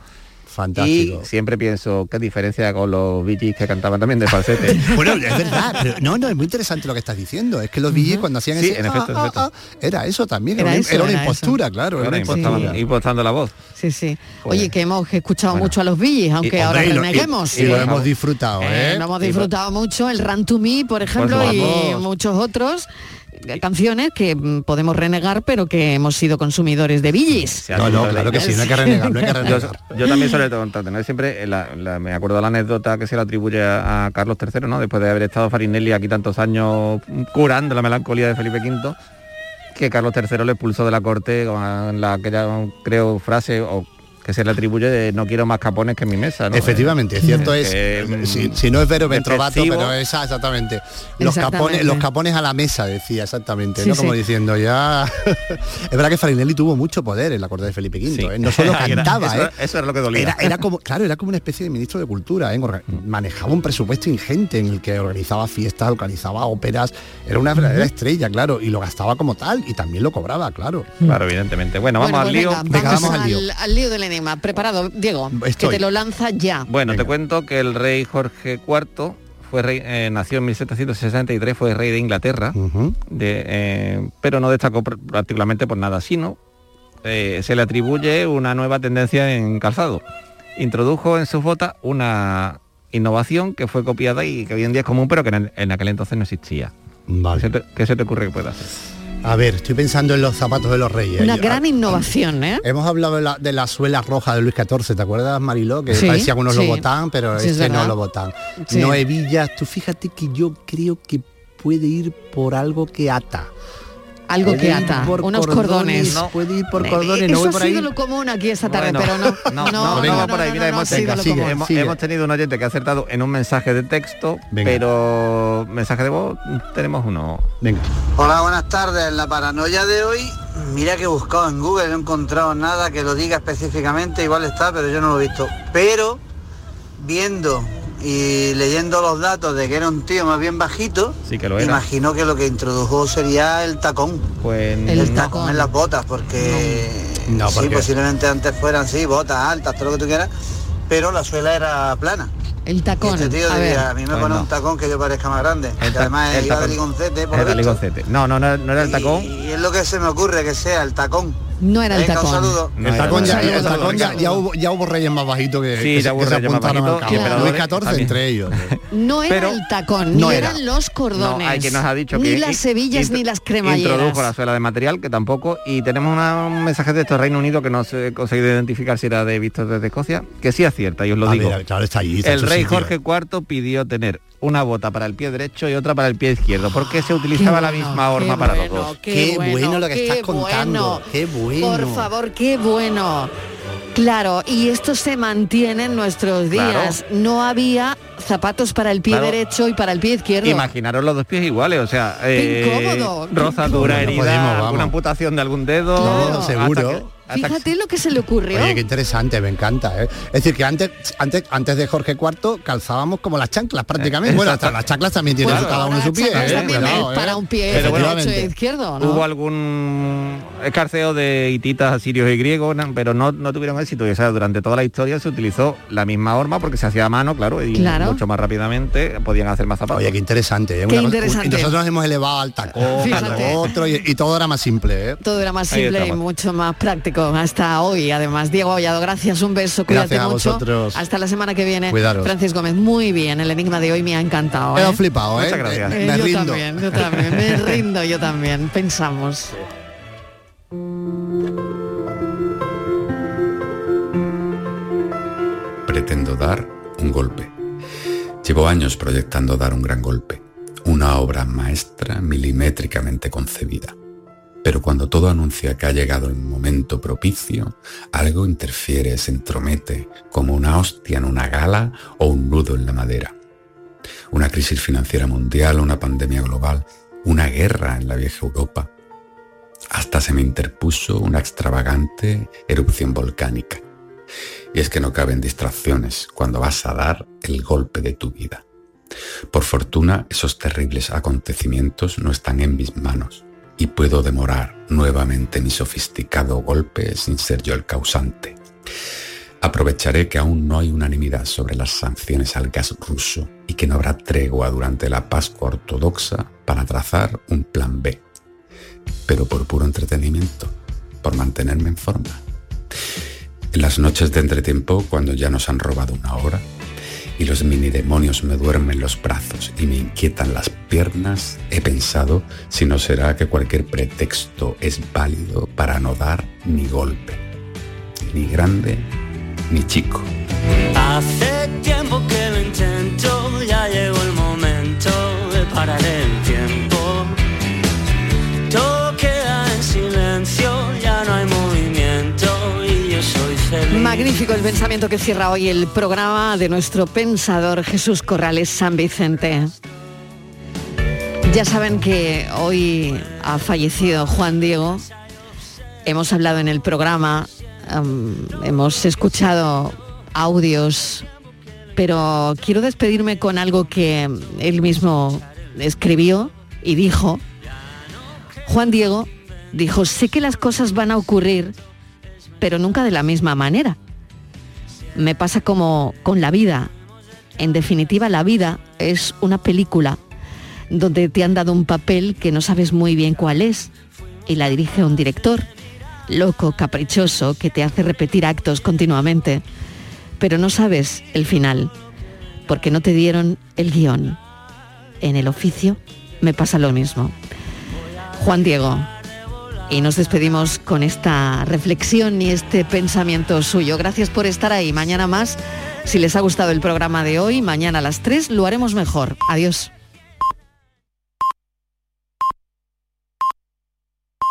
Fantástico. Y siempre pienso, qué diferencia con los Gees que cantaban también de falsete. Bueno, es verdad, pero no, no, es muy interesante lo que estás diciendo. Es que los VG cuando hacían Sí, ese en efecto, en ah, efecto. ah, ah, era eso también, Era era, una- eso, era una era impostura, eso. claro, era impostando, la voz. Sí, sí. Pues- Oye, que hemos escuchado mucho a los Billis, aunque Y, ahora hombre, y lo- y- reneguemos. y lo ¿eh? hemos disfrutado, ¿eh? Lo hemos disfrutado mucho, el Run to Me, por ejemplo, Pues y muchos otros eh, canciones que mm, podemos renegar, pero que hemos sido consumidores de Billis. No, no, claro que sí, no hay que renegar, no hay que renegar. Yo, yo también sobre el contratenor siempre, eh, la- la- me acuerdo de la anécdota que se le atribuye a, a Carlos III, ¿no? Después de haber estado Farinelli aquí tantos años curando la melancolía de Felipe V, que Carlos III le expulsó de la corte con la aquella creo frase o que se le atribuye de no quiero más capones que en mi mesa. ¿no? Efectivamente, es cierto es, Que, mm, si, si no es Vero Ventrovato, pero esa exactamente. Los Exactamente. capones, los capones a la mesa, decía exactamente, Sí, ¿no? Como sí. diciendo ya. es verdad que Farinelli tuvo mucho poder en la corte de Felipe V, ¿eh? no solo Era- cantaba, eso, ¿eh? eso era lo que dolía. Era, era como, claro, era como una especie de ministro de cultura, ¿eh? Orga- manejaba un presupuesto ingente en el que organizaba fiestas, organizaba óperas, era una verdadera estrella, claro, y lo gastaba como tal y también lo cobraba, claro. Claro, evidentemente. Bueno, vamos Bueno, al pues lío. venga, Venga, vamos, vamos al al, lío. al lío del enigma. Preparado, Diego, que Estoy. te lo lanza ya. Bueno, te cuento que el rey Jorge IV fue rey, eh, nació en 1763, fue rey de Inglaterra, de, eh, pero no destacó particularmente por nada, sino eh, se le atribuye una nueva tendencia en calzado. Introdujo en sus botas una innovación que fue copiada y que hoy en día es común, pero que en, en aquel entonces no existía. Vale. ¿Qué se te, qué se te ocurre que pueda hacer? A ver, estoy pensando en los zapatos de los reyes. Una Yo- gran innovación, ¿eh? Hemos hablado de la, de la suela roja de Luis XIV, ¿te acuerdas, Mariló? Que Sí, parecía unos sí. Lobotán, pero Sí, es este no. Lobotán. Sí. No hebillas, tú fíjate que yo creo que puede ir por algo que ata. Algo Puede que ata, por unos cordones. No. Puede ir por cordones, Eso no voy ha por sido ahí. lo común aquí esta tarde, Bueno, pero no. no, no, venga. va por ahí. Mira, no, hemos, ha venga, sigue. común. hemos, sigue. hemos tenido un oyente que ha acertado en un mensaje de texto, Venga. pero mensaje de voz tenemos uno. Venga. Hola, buenas tardes. En la paranoia de hoy, mira que he buscado en Google, no he encontrado nada que lo diga específicamente, igual está, pero yo no lo he visto. Pero viendo y leyendo los datos de que era un tío más bien bajito, Sí que lo era. imagino que lo que introdujo sería el tacón. Pues El El, tacón. en las botas, porque No, sí, porque- posiblemente antes fueran sí, botas altas, todo lo que tú quieras, pero la suela era plana. El tacón. este tío a ver. diría, a mí me Pues pone no. un tacón que yo parezca más grande. El además el iba de tacón. ligoncete, por El lo de ligoncete. No, no, no, no era el tacón. Y es lo que se me ocurre que sea el tacón. No era el Venga, tacón. un saludo. No el tacón, ya, tacón. el tacón ya, Saludo. ya hubo, ya hubo reyes más bajitos que, Sí, que ya hubo que se reyes más al Luis XIV también. entre ellos. No era Pero el tacón, no ni era. eran los cordones. No, hay quien nos ha dicho ni que las intro- ni las cremalleras. Introdujo la suela de material, que tampoco. Y tenemos una- un mensaje de esto Reino Unido que no se he conseguido identificar si era de Víctor desde Escocia, que sí acierta, y os lo A digo. ver, claro, está ahí. está en el rey sitio. Jorge IV pidió tener una bota para el pie derecho y otra para el pie izquierdo, porque se utilizaba la misma horma para los dos. Qué bueno lo que estás contando, bueno. qué bueno. Por favor, qué bueno. Claro, y esto se mantiene en nuestros días. No había zapatos para el pie Claro. derecho y para el pie izquierdo. Imaginaros los dos pies iguales, o sea, Qué eh, incómodo, qué rozadura, incómodo. herida, Podemos, vamos. alguna amputación de algún dedo, Claro. hasta Seguro. Fíjate lo que se le ocurrió. Oye, qué interesante, me encanta. ¿eh? Es decir, que antes, antes, antes de Jorge IV calzábamos como las chanclas prácticamente. Eh, bueno, hasta las chanclas también tienen Bueno, cada uno su pie. ¿eh? Cuidado, para un pie Pero bueno, derecho e izquierdo, ¿no? Hubo algún escarceo de hititas asirios y griegos, pero no, no tuvieron éxito. Y, o sea, durante toda la historia se utilizó la misma horma porque se hacía a mano, claro, y Claro. mucho más rápidamente podían hacer más zapatos. Oye, qué interesante. ¿eh? Qué cosa- interesante. Y nosotros nos hemos elevado al tacón, al otro, y, y todo era más simple. ¿eh? Todo era más simple y mucho más práctico. Hasta hoy, además. Diego Hollado, gracias, un beso, cuídate Gracias a mucho. vosotros. Hasta la semana que viene. Cuidaros. Francis Gómez, muy bien. El enigma de hoy me ha encantado. He ¿eh? flipado, ¿eh? Muchas gracias. Eh, Me yo rindo. también, yo también. Me rindo yo también. Pensamos. Pretendo dar un golpe. Llevo años proyectando dar un gran golpe, una obra maestra milimétricamente concebida. Pero cuando todo anuncia que ha llegado el momento propicio, algo interfiere, se entromete, como una hostia en una gala o un nudo en la madera. Una crisis financiera mundial, una pandemia global, una guerra en la vieja Europa. Hasta se me interpuso una extravagante erupción volcánica. Y es que no caben distracciones cuando vas a dar el golpe de tu vida. Por fortuna, esos terribles acontecimientos no están en mis manos y puedo demorar nuevamente mi sofisticado golpe sin ser yo el causante. Aprovecharé que aún no hay unanimidad sobre las sanciones al gas ruso y que no habrá tregua durante la Pascua ortodoxa para trazar un plan B. Pero por puro entretenimiento, por mantenerme en forma. En las noches de entretiempo, cuando ya nos han robado una hora y los mini demonios me duermen los brazos y me inquietan las piernas, he pensado si no será que cualquier pretexto es válido para no dar ni golpe, ni grande ni chico. Hace tiempo que lo intento, ya llegó el momento de parar Magnífico el pensamiento que cierra hoy el programa de nuestro pensador Jesús Corrales San Vicente. Ya saben que hoy ha fallecido Juan Diego. Hemos hablado en el programa, um, hemos escuchado audios, pero quiero despedirme con algo que él mismo escribió y dijo. Juan Diego dijo, sé que las cosas van a ocurrir, pero nunca de la misma manera. Me pasa como con la vida. En definitiva, la vida es una película donde te han dado un papel que no sabes muy bien cuál es y la dirige un director, loco, caprichoso, que te hace repetir actos continuamente, pero no sabes el final, porque no te dieron el guion. En el oficio me pasa lo mismo. Juan Diego, y nos despedimos con esta reflexión y este pensamiento suyo. Gracias por estar ahí. Mañana más, si les ha gustado el programa de hoy, mañana a las 3 lo haremos mejor. Adiós.